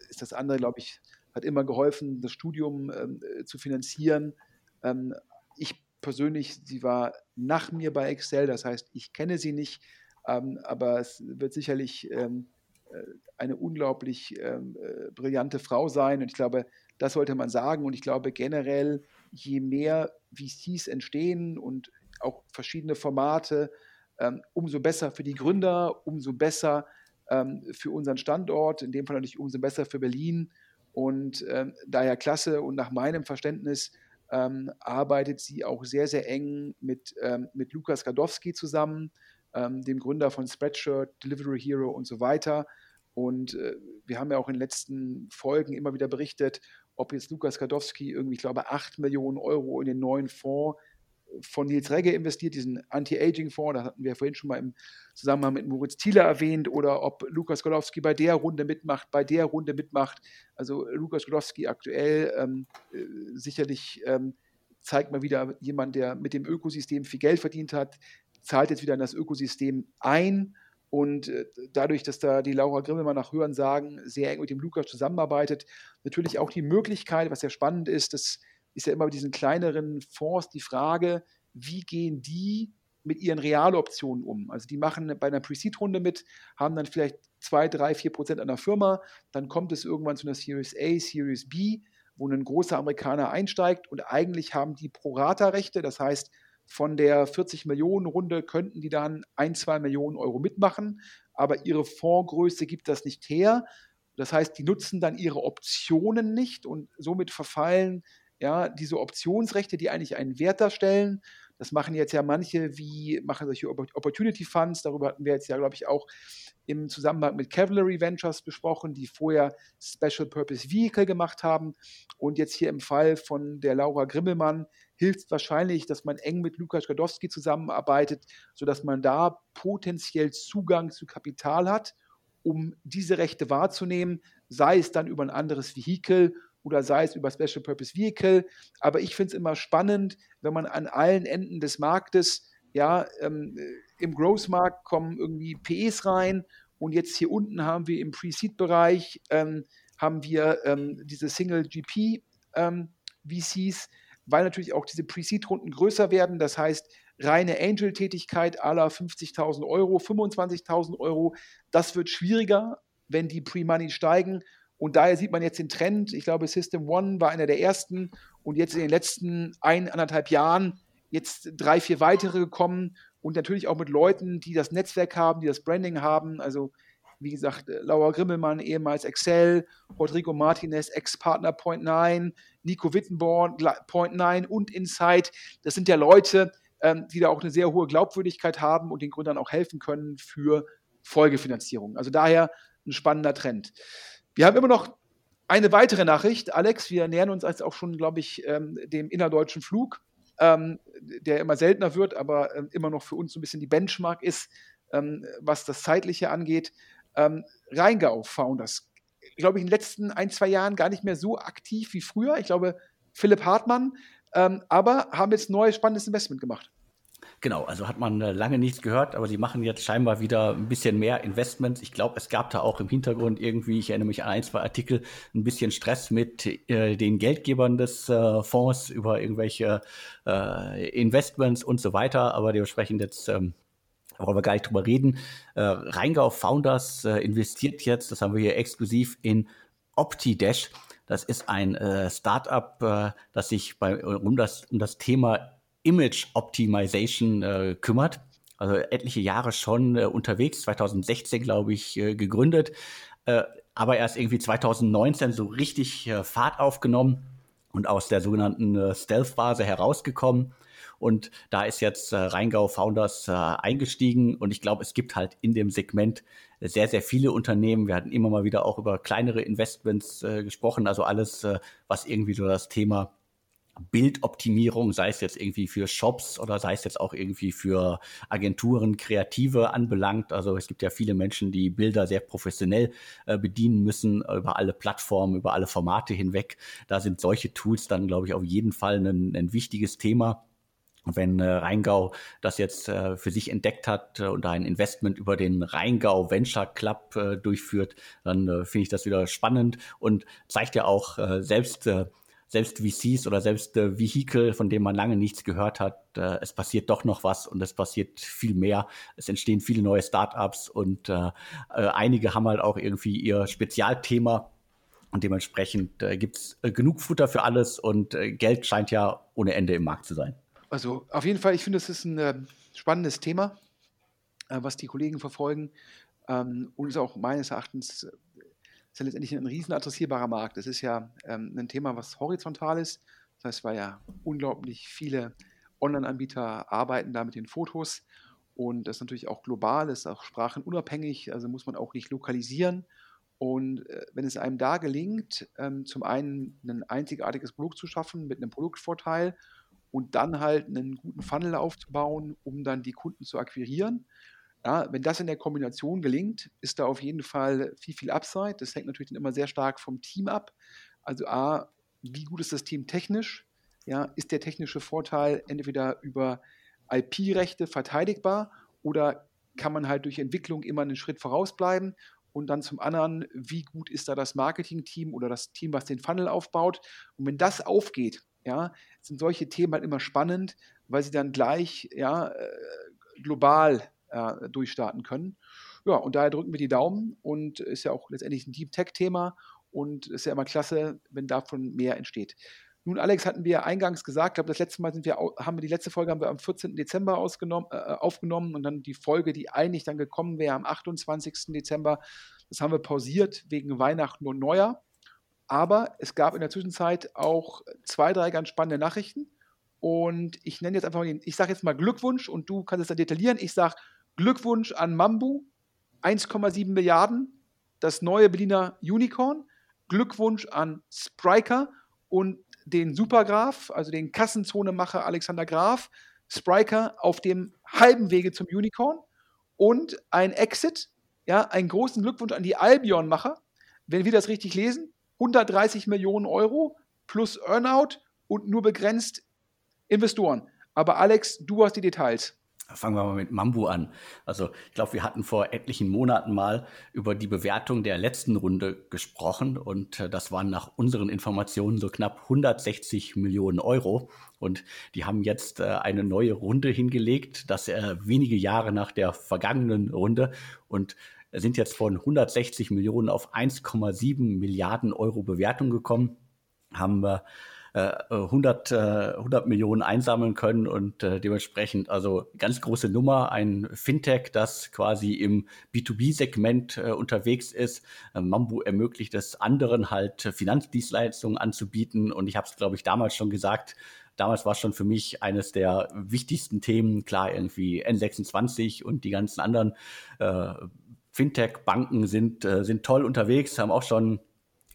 ist das andere, glaube ich, hat immer geholfen, das Studium ähm, zu finanzieren. Ähm, ich persönlich, sie war nach mir bei Excel, das heißt, ich kenne sie nicht, ähm, aber es wird sicherlich ähm, äh, eine unglaublich ähm, äh, brillante Frau sein. Und ich glaube, das sollte man sagen. Und ich glaube generell, je mehr VCs entstehen und auch verschiedene Formate, ähm, umso besser für die Gründer, umso besser ähm, für unseren Standort, in dem Fall natürlich umso besser für Berlin. Und ähm, daher klasse. Und nach meinem Verständnis arbeitet sie auch sehr, sehr eng mit, mit Lukas Gadowski zusammen, dem Gründer von Spreadshirt, Delivery Hero und so weiter. Und äh, wir haben ja auch in den letzten Folgen immer wieder berichtet, ob jetzt Lukas Gadowski irgendwie, ich glaube, 8 Millionen Euro in den neuen Fonds äh, von Nils Regge investiert, diesen Anti-Aging-Fonds, das hatten wir vorhin schon mal im Zusammenhang mit Moritz Thiele erwähnt, oder ob Lukas Godowski bei der Runde mitmacht, bei der Runde mitmacht. Also Lukas Godowski aktuell ähm, äh, sicherlich ähm, zeigt mal wieder jemand, der mit dem Ökosystem viel Geld verdient hat, zahlt jetzt wieder in das Ökosystem ein und äh, dadurch, dass da die Laura Grimmelmann nach Hören sagen, sehr eng mit dem Lukas zusammenarbeitet, natürlich auch die Möglichkeit, was ja spannend ist, das ist ja immer bei diesen kleineren Fonds die Frage, wie gehen die mit ihren Realoptionen um? Also die machen bei einer Pre-Seed-Runde mit, haben dann vielleicht 2, 3, 4 Prozent an der Firma, dann kommt es irgendwann zu einer Series A, Series B, wo ein großer Amerikaner einsteigt und eigentlich haben die Pro-Rata-Rechte, das heißt, von der 40 Millionen Runde könnten die dann ein, zwei Millionen Euro mitmachen, aber ihre Fondsgröße gibt das nicht her. Das heißt, die nutzen dann ihre Optionen nicht und somit verfallen ja diese Optionsrechte, die eigentlich einen Wert darstellen. Das machen jetzt ja manche, wie machen solche Opportunity Funds. Darüber hatten wir jetzt ja, glaube ich, auch im Zusammenhang mit Cavalry Ventures besprochen, die vorher Special Purpose Vehicle gemacht haben. Und jetzt hier im Fall von der Laura Grimmelmann hilft wahrscheinlich, dass man eng mit Lukas Gadowski zusammenarbeitet, sodass man da potenziell Zugang zu Kapital hat, um diese Rechte wahrzunehmen, sei es dann über ein anderes Vehikel oder sei es über Special Purpose Vehicle. Aber ich finde es immer spannend, wenn man an allen Enden des Marktes, ja, ähm, im Growth-Markt kommen irgendwie PEs rein und jetzt hier unten haben wir im Pre-Seed-Bereich ähm, haben wir ähm, diese Single GP ähm, VCs, weil natürlich auch diese Pre-Seed-Runden größer werden. Das heißt, reine Angel-Tätigkeit aller 50.000 Euro, 25.000 Euro, das wird schwieriger, wenn die Pre-Money steigen. Und daher sieht man jetzt den Trend. Ich glaube, System One war einer der ersten und jetzt in den letzten ein, anderthalb Jahren jetzt drei, vier weitere gekommen und natürlich auch mit Leuten, die das Netzwerk haben, die das Branding haben. Also wie gesagt, äh, Laura Grimmelmann, ehemals Excel, Rodrigo Martinez, Ex-Partner Point 9, Nico Wittenborn, Point 9 und Insight. Das sind ja Leute, ähm, die da auch eine sehr hohe Glaubwürdigkeit haben und den Gründern auch helfen können für Folgefinanzierung. Also daher ein spannender Trend. Wir haben immer noch eine weitere Nachricht, Alex. Wir nähern uns jetzt auch schon, glaube ich, ähm, dem innerdeutschen Flug, ähm, der immer seltener wird, aber ähm, immer noch für uns so ein bisschen die Benchmark ist, ähm, was das Zeitliche angeht. Ähm, Rheingau Founders, glaube ich, in den letzten ein, zwei Jahren gar nicht mehr so aktiv wie früher. Ich glaube, Philipp Hartmann, ähm, aber haben jetzt ein neues spannendes Investment gemacht. Genau, also hat man äh, lange nichts gehört, aber sie machen jetzt scheinbar wieder ein bisschen mehr Investments. Ich glaube, es gab da auch im Hintergrund irgendwie, ich erinnere mich an ein, zwei Artikel, ein bisschen Stress mit äh, den Geldgebern des äh, Fonds über irgendwelche äh, Investments und so weiter. Aber dementsprechend jetzt ähm, wollen wir gar nicht drüber reden. Äh, Rheingau Founders äh, investiert jetzt, das haben wir hier exklusiv in OptiDash. Das ist ein äh, Startup, äh, das sich bei, um, das, um das Thema Image Optimization äh, kümmert. Also etliche Jahre schon äh, unterwegs, 2016 glaube ich äh, gegründet, äh, aber erst irgendwie 2019 so richtig äh, Fahrt aufgenommen und aus der sogenannten äh, Stealth-Phase herausgekommen. Und da ist jetzt äh, Rheingau Founders äh, eingestiegen. Und ich glaube, es gibt halt in dem Segment sehr, sehr viele Unternehmen. Wir hatten immer mal wieder auch über kleinere Investments äh, gesprochen. Also alles, äh, was irgendwie so das Thema Bildoptimierung, sei es jetzt irgendwie für Shops oder sei es jetzt auch irgendwie für Agenturen, Kreative anbelangt. Also es gibt ja viele Menschen, die Bilder sehr professionell äh, bedienen müssen, über alle Plattformen, über alle Formate hinweg. Da sind solche Tools dann, glaube ich, auf jeden Fall ein, ein wichtiges Thema. Und wenn äh, Rheingau das jetzt äh, für sich entdeckt hat äh, und ein Investment über den Rheingau Venture Club äh, durchführt, dann äh, finde ich das wieder spannend und zeigt ja auch äh, selbst äh, selbst VCs oder selbst äh, Vehikel, von denen man lange nichts gehört hat, äh, es passiert doch noch was und es passiert viel mehr. Es entstehen viele neue Startups und äh, äh, einige haben halt auch irgendwie ihr Spezialthema und dementsprechend äh, gibt es äh, genug Futter für alles und äh, Geld scheint ja ohne Ende im Markt zu sein. Also auf jeden Fall, ich finde, es ist ein äh, spannendes Thema, äh, was die Kollegen verfolgen ähm, und ist auch meines Erachtens ist ja letztendlich ein riesen adressierbarer Markt. Das ist ja ähm, ein Thema, was horizontal ist. Das heißt, weil ja unglaublich viele Online-Anbieter arbeiten da mit den Fotos und das ist natürlich auch global, ist auch sprachenunabhängig, also muss man auch nicht lokalisieren. Und äh, wenn es einem da gelingt, ähm, zum einen ein einzigartiges Produkt zu schaffen mit einem Produktvorteil und dann halt einen guten Funnel aufzubauen, um dann die Kunden zu akquirieren, ja, wenn das in der Kombination gelingt, ist da auf jeden Fall viel, viel Upside. Das hängt natürlich dann immer sehr stark vom Team ab. Also A, wie gut ist das Team technisch? Ja, ist der technische Vorteil entweder über IP-Rechte verteidigbar oder kann man halt durch Entwicklung immer einen Schritt vorausbleiben? Und dann zum anderen, wie gut ist da das Marketing-Team oder das Team, was den Funnel aufbaut? Und wenn das aufgeht, ja, sind solche Themen halt immer spannend, weil sie dann gleich ja, äh, global äh, durchstarten können. Ja, und daher drücken wir die Daumen und ist ja auch letztendlich ein Deep Tech-Thema und ist ja immer klasse, wenn davon mehr entsteht. Nun, Alex, hatten wir eingangs gesagt, ich glaube, das letzte Mal sind wir, haben wir die letzte Folge haben wir am 14. Dezember äh, aufgenommen und dann die Folge, die eigentlich dann gekommen wäre am 28. Dezember, das haben wir pausiert wegen Weihnachten und Neujahr. Aber es gab in der Zwischenzeit auch zwei, drei ganz spannende Nachrichten. Und ich nenne jetzt einfach mal den, ich sage jetzt mal Glückwunsch und du kannst es dann detaillieren. Ich sage Glückwunsch an Mambu, 1,7 Milliarden, das neue Berliner Unicorn. Glückwunsch an Spriker und den Supergraf, also den Kassenzonemacher Alexander Graf. Spriker auf dem halben Wege zum Unicorn und ein Exit, ja, einen großen Glückwunsch an die Albion-Macher. Wenn wir das richtig lesen, 130 Millionen Euro plus Earnout und nur begrenzt Investoren. Aber Alex, du hast die Details. Fangen wir mal mit Mambu an. Also ich glaube, wir hatten vor etlichen Monaten mal über die Bewertung der letzten Runde gesprochen und äh, das waren nach unseren Informationen so knapp 160 Millionen Euro. Und die haben jetzt äh, eine neue Runde hingelegt, das äh, wenige Jahre nach der vergangenen Runde und sind jetzt von 160 Millionen auf 1,7 Milliarden Euro Bewertung gekommen, haben 100, äh, 100 Millionen einsammeln können und dementsprechend also ganz große Nummer, ein Fintech, das quasi im B2B-Segment unterwegs ist. Mambu ermöglicht es anderen halt Finanzdienstleistungen anzubieten und ich habe es, glaube ich, damals schon gesagt, damals war es schon für mich eines der wichtigsten Themen. Klar, irgendwie N26 und die ganzen anderen äh, Fintech-Banken sind, äh, sind toll unterwegs, haben auch schon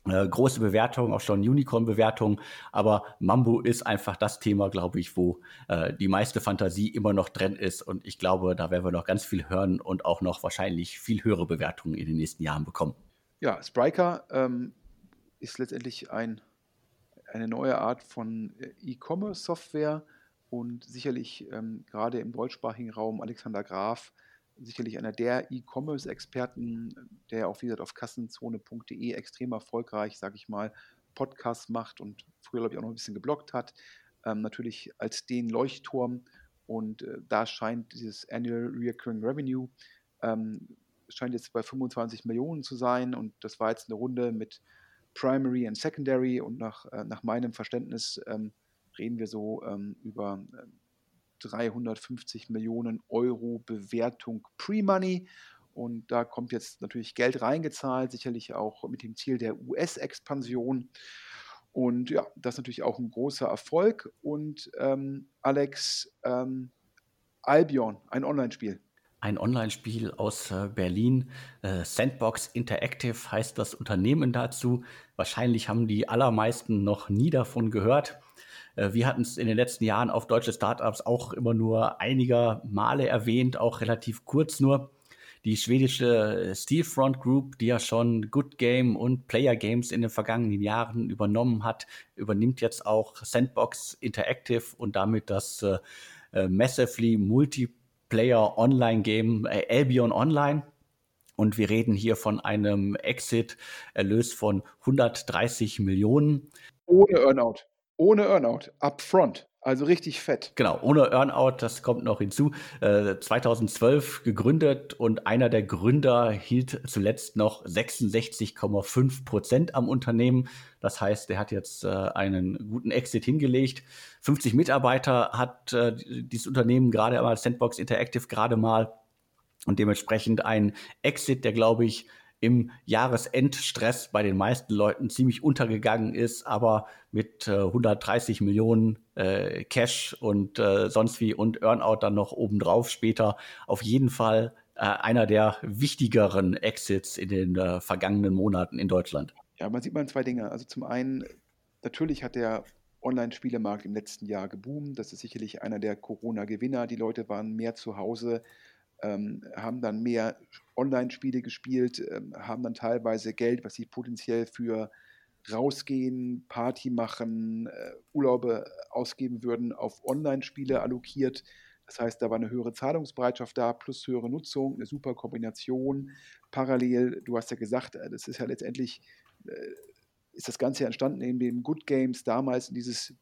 äh, große Bewertungen, auch schon Unicorn-Bewertungen. Aber Mambo ist einfach das Thema, glaube ich, wo äh, die meiste Fantasie immer noch drin ist. Und ich glaube, da werden wir noch ganz viel hören und auch noch wahrscheinlich viel höhere Bewertungen in den nächsten Jahren bekommen. Ja, Spriker ähm, ist letztendlich ein eine neue Art von äh, E-Commerce-Software und sicherlich ähm, gerade im deutschsprachigen Raum Alexander Graf, sicherlich einer der E-Commerce-Experten, der auch, wie gesagt, auf kassenzone.de extrem erfolgreich, sage ich mal, Podcasts macht und früher, glaube ich, auch noch ein bisschen geblockt hat. Ähm, natürlich als den Leuchtturm und äh, da scheint dieses Annual Recurring Revenue ähm, scheint jetzt bei 25 Millionen zu sein und das war jetzt eine Runde mit Primary und Secondary und nach, äh, nach meinem Verständnis ähm, reden wir so ähm, über 350 ähm, Millionen Euro Bewertung Pre-Money. Und da kommt jetzt natürlich Geld reingezahlt, sicherlich auch mit dem Ziel der US-Expansion. Und ja, das ist natürlich auch ein großer Erfolg. Und ähm, Alex, ähm, Albion, ein Online-Spiel ein Online-Spiel aus äh, Berlin. Äh, Sandbox Interactive heißt das Unternehmen dazu. Wahrscheinlich haben die allermeisten noch nie davon gehört. Äh, wir hatten es in den letzten Jahren auf deutsche Startups auch immer nur einiger Male erwähnt, auch relativ kurz nur. Die schwedische Steelfront Group, die ja schon Good Game und Player Games in den vergangenen Jahren übernommen hat, übernimmt jetzt auch Sandbox Interactive und damit das äh, Massively Multi Player-Online-Game äh, Albion Online. Und wir reden hier von einem Exit-Erlös von 130 Millionen. Ohne Earnout. Ohne Earnout. Upfront. Also richtig fett. Genau, ohne Earnout, das kommt noch hinzu. Äh, 2012 gegründet und einer der Gründer hielt zuletzt noch 66,5 Prozent am Unternehmen. Das heißt, er hat jetzt äh, einen guten Exit hingelegt. 50 Mitarbeiter hat äh, dieses Unternehmen gerade einmal, Sandbox Interactive gerade mal. Und dementsprechend ein Exit, der, glaube ich, im Jahresendstress bei den meisten Leuten ziemlich untergegangen ist, aber mit äh, 130 Millionen äh, Cash und äh, sonst wie und Earnout dann noch obendrauf später auf jeden Fall äh, einer der wichtigeren Exits in den äh, vergangenen Monaten in Deutschland. Ja, man sieht mal zwei Dinge. Also zum einen, natürlich hat der Online-Spielemarkt im letzten Jahr geboomt. Das ist sicherlich einer der Corona-Gewinner. Die Leute waren mehr zu Hause, ähm, haben dann mehr Online-Spiele gespielt, ähm, haben dann teilweise Geld, was sie potenziell für rausgehen, Party machen, äh, Urlaube ausgeben würden, auf Online-Spiele allokiert. Das heißt, da war eine höhere Zahlungsbereitschaft da, plus höhere Nutzung, eine super Kombination. Parallel, du hast ja gesagt, äh, das ist ja letztendlich, äh, ist das Ganze entstanden, indem Good Games damals in dieses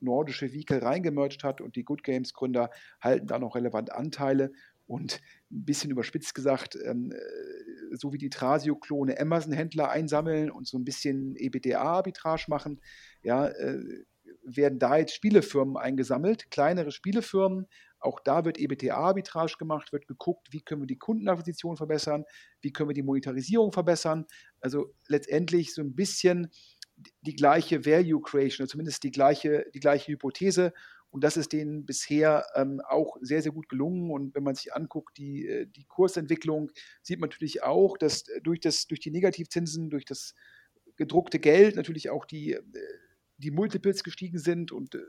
nordische Vehicle reingemerged hat und die Good Games Gründer halten da noch relevant Anteile und ein bisschen überspitzt gesagt, ähm, äh, so wie die Trasio-Klone Amazon-Händler einsammeln und so ein bisschen EBDA-Arbitrage machen, ja, äh, werden da jetzt Spielefirmen eingesammelt, kleinere Spielefirmen. Auch da wird EBTA-Arbitrage gemacht, wird geguckt, wie können wir die Kundenakquisition verbessern, wie können wir die Monetarisierung verbessern. Also letztendlich so ein bisschen die gleiche Value Creation, zumindest die gleiche, die gleiche Hypothese. Und das ist denen bisher ähm, auch sehr, sehr gut gelungen. Und wenn man sich anguckt, die, äh, die Kursentwicklung, sieht man natürlich auch, dass durch, das, durch die Negativzinsen, durch das gedruckte Geld natürlich auch die, äh, die Multiples gestiegen sind und äh,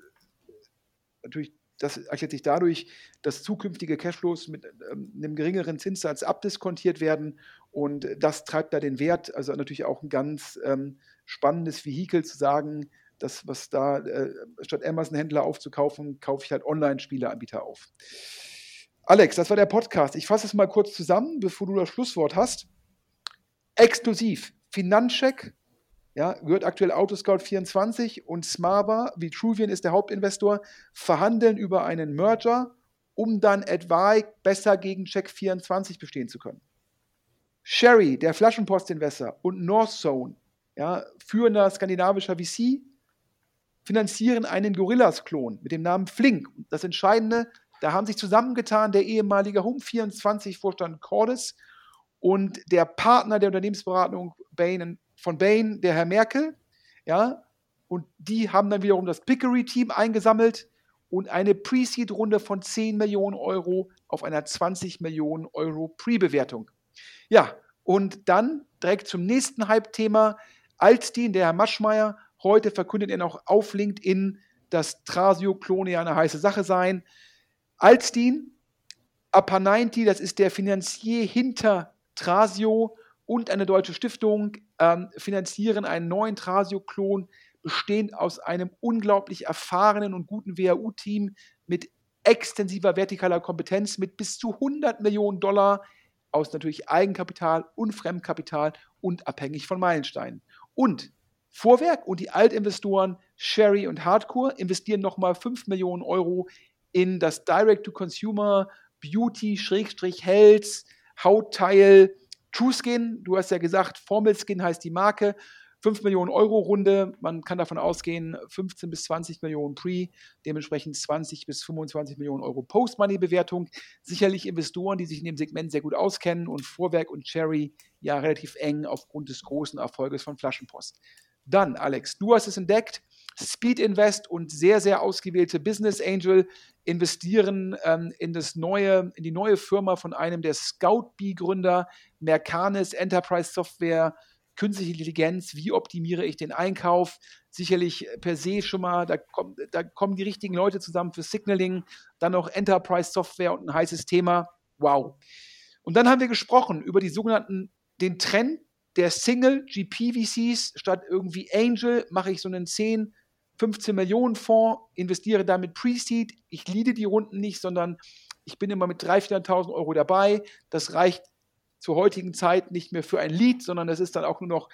natürlich das erklärt sich dadurch, dass zukünftige Cashflows mit ähm, einem geringeren Zinssatz abdiskontiert werden und das treibt da den Wert. Also natürlich auch ein ganz ähm, spannendes Vehikel zu sagen, das, was da, äh, statt Amazon-Händler aufzukaufen, kaufe ich halt Online-Spieleanbieter auf. Alex, das war der Podcast. Ich fasse es mal kurz zusammen, bevor du das Schlusswort hast. Exklusiv. Finanzcheck, ja, gehört aktuell Autoscout24 und Smava, Vitruvian ist der Hauptinvestor, verhandeln über einen Merger, um dann etwa besser gegen Check24 bestehen zu können. Sherry, der Flaschenpost-Investor und Northzone, ja, führender skandinavischer VC, finanzieren einen Gorillas-Klon mit dem Namen Flink. Das Entscheidende, da haben sich zusammengetan der ehemalige Home24-Vorstand Cordes und der Partner der Unternehmensberatung Bain, von Bain, der Herr Merkel. Ja, und die haben dann wiederum das Pickery-Team eingesammelt und eine Pre-Seed-Runde von 10 Millionen Euro auf einer 20 Millionen Euro Pre-Bewertung. Ja, und dann direkt zum nächsten Hype-Thema. Alstin, der Herr Maschmeyer, heute verkündet er noch auf LinkedIn, dass Trasio-Klone ja eine heiße Sache seien. Alstin, 90, das ist der Finanzier hinter Trasio und eine deutsche Stiftung, ähm, finanzieren einen neuen Trasio-Klon, bestehend aus einem unglaublich erfahrenen und guten WHU-Team mit extensiver vertikaler Kompetenz, mit bis zu 100 Millionen Dollar aus natürlich Eigenkapital und Fremdkapital und abhängig von Meilensteinen. Und Vorwerk und die Altinvestoren Sherry und Hardcore investieren nochmal 5 Millionen Euro in das Direct-to-Consumer Beauty-Health Hautteil TrueSkin. Du hast ja gesagt, Formel Skin heißt die Marke. 5 Millionen Euro Runde. Man kann davon ausgehen, 15 bis 20 Millionen Pre, dementsprechend 20 bis 25 Millionen Euro Post-Money-Bewertung. Sicherlich Investoren, die sich in dem Segment sehr gut auskennen und Vorwerk und Cherry ja relativ eng aufgrund des großen Erfolges von Flaschenpost. Dann, Alex, du hast es entdeckt. Speed Invest und sehr, sehr ausgewählte Business Angel investieren ähm, in, das neue, in die neue Firma von einem der Scout-B-Gründer, Mercanis Enterprise Software, künstliche Intelligenz, wie optimiere ich den Einkauf, sicherlich per se schon mal, da, komm, da kommen die richtigen Leute zusammen für Signaling, dann noch Enterprise Software und ein heißes Thema. Wow. Und dann haben wir gesprochen über die sogenannten, den Trend der Single GPVCs statt irgendwie Angel mache ich so einen 10, 15 Millionen Fonds, investiere damit Pre-Seed. Ich liede die Runden nicht, sondern ich bin immer mit 300.000, 400.000 Euro dabei. Das reicht zur heutigen Zeit nicht mehr für ein Lead, sondern das ist dann auch nur noch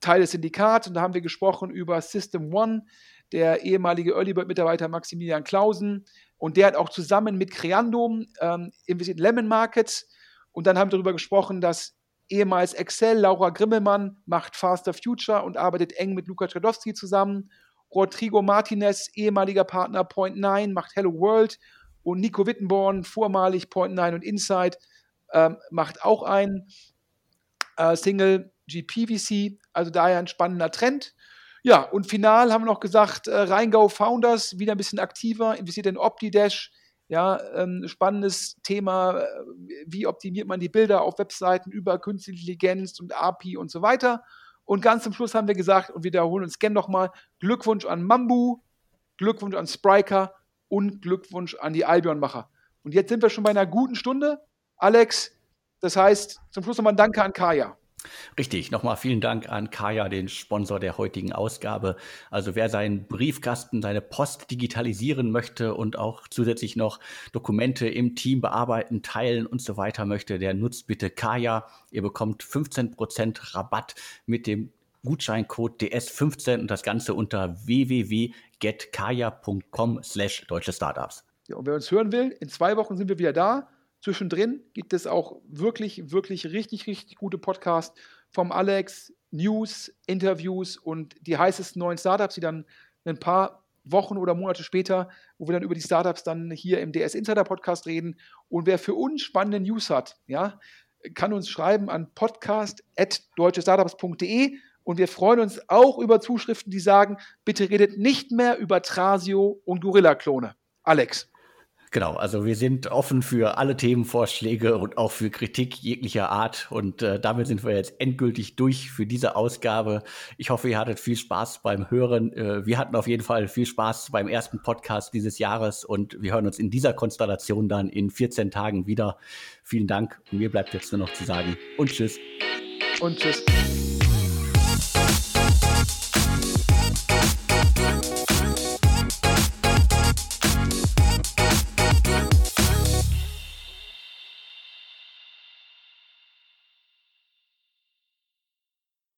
Teil des Syndikats. Und da haben wir gesprochen über System One, der ehemalige Early Bird Mitarbeiter Maximilian Klausen. Und der hat auch zusammen mit Creandum ähm, investiert in Lemon Markets. Und dann haben wir darüber gesprochen, dass ehemals Excel, Laura Grimmelmann macht Faster Future und arbeitet eng mit Luca Tradowski zusammen. Rodrigo Martinez, ehemaliger Partner Point 9, macht Hello World. Und Nico Wittenborn, vormalig Point 9 und Insight, ähm, macht auch ein äh, Single GPVC, also daher ein spannender Trend. Ja, und final haben wir noch gesagt, äh, Rheingau Founders wieder ein bisschen aktiver, investiert in OptiDash. Ja, ähm, spannendes Thema, äh, wie optimiert man die Bilder auf Webseiten über künstliche Intelligenz und API und so weiter. Und ganz zum Schluss haben wir gesagt, und wiederholen uns gerne nochmal, Glückwunsch an Mambu, Glückwunsch an Spriker und Glückwunsch an die Albion-Macher. Und jetzt sind wir schon bei einer guten Stunde. Alex, das heißt, zum Schluss nochmal ein Danke an Kaya. Richtig, nochmal vielen Dank an Kaya, den Sponsor der heutigen Ausgabe. Also wer seinen Briefkasten, seine Post digitalisieren möchte und auch zusätzlich noch Dokumente im Team bearbeiten, teilen und so weiter möchte, der nutzt bitte Kaya. Ihr bekommt 15% Rabatt mit dem Gutscheincode DS15 und das Ganze unter www.getkaya.com slash deutsche Startups. Ja, und wer uns hören will, in zwei Wochen sind wir wieder da. Zwischendrin gibt es auch wirklich, wirklich richtig, richtig gute Podcasts vom Alex, News, Interviews und die heißesten neuen Startups, die dann ein paar Wochen oder Monate später, wo wir dann über die Startups dann hier im DS Insider Podcast reden. Und wer für uns spannende News hat, ja, kann uns schreiben an podcast.deutschestartups.de und wir freuen uns auch über Zuschriften, die sagen, bitte redet nicht mehr über Trasio und Gorilla-Klone. Alex. Genau, also wir sind offen für alle Themenvorschläge und auch für Kritik jeglicher Art. Und äh, damit sind wir jetzt endgültig durch für diese Ausgabe. Ich hoffe, ihr hattet viel Spaß beim Hören. Äh, wir hatten auf jeden Fall viel Spaß beim ersten Podcast dieses Jahres und wir hören uns in dieser Konstellation dann in 14 Tagen wieder. Vielen Dank und mir bleibt jetzt nur noch zu sagen und tschüss. Und tschüss.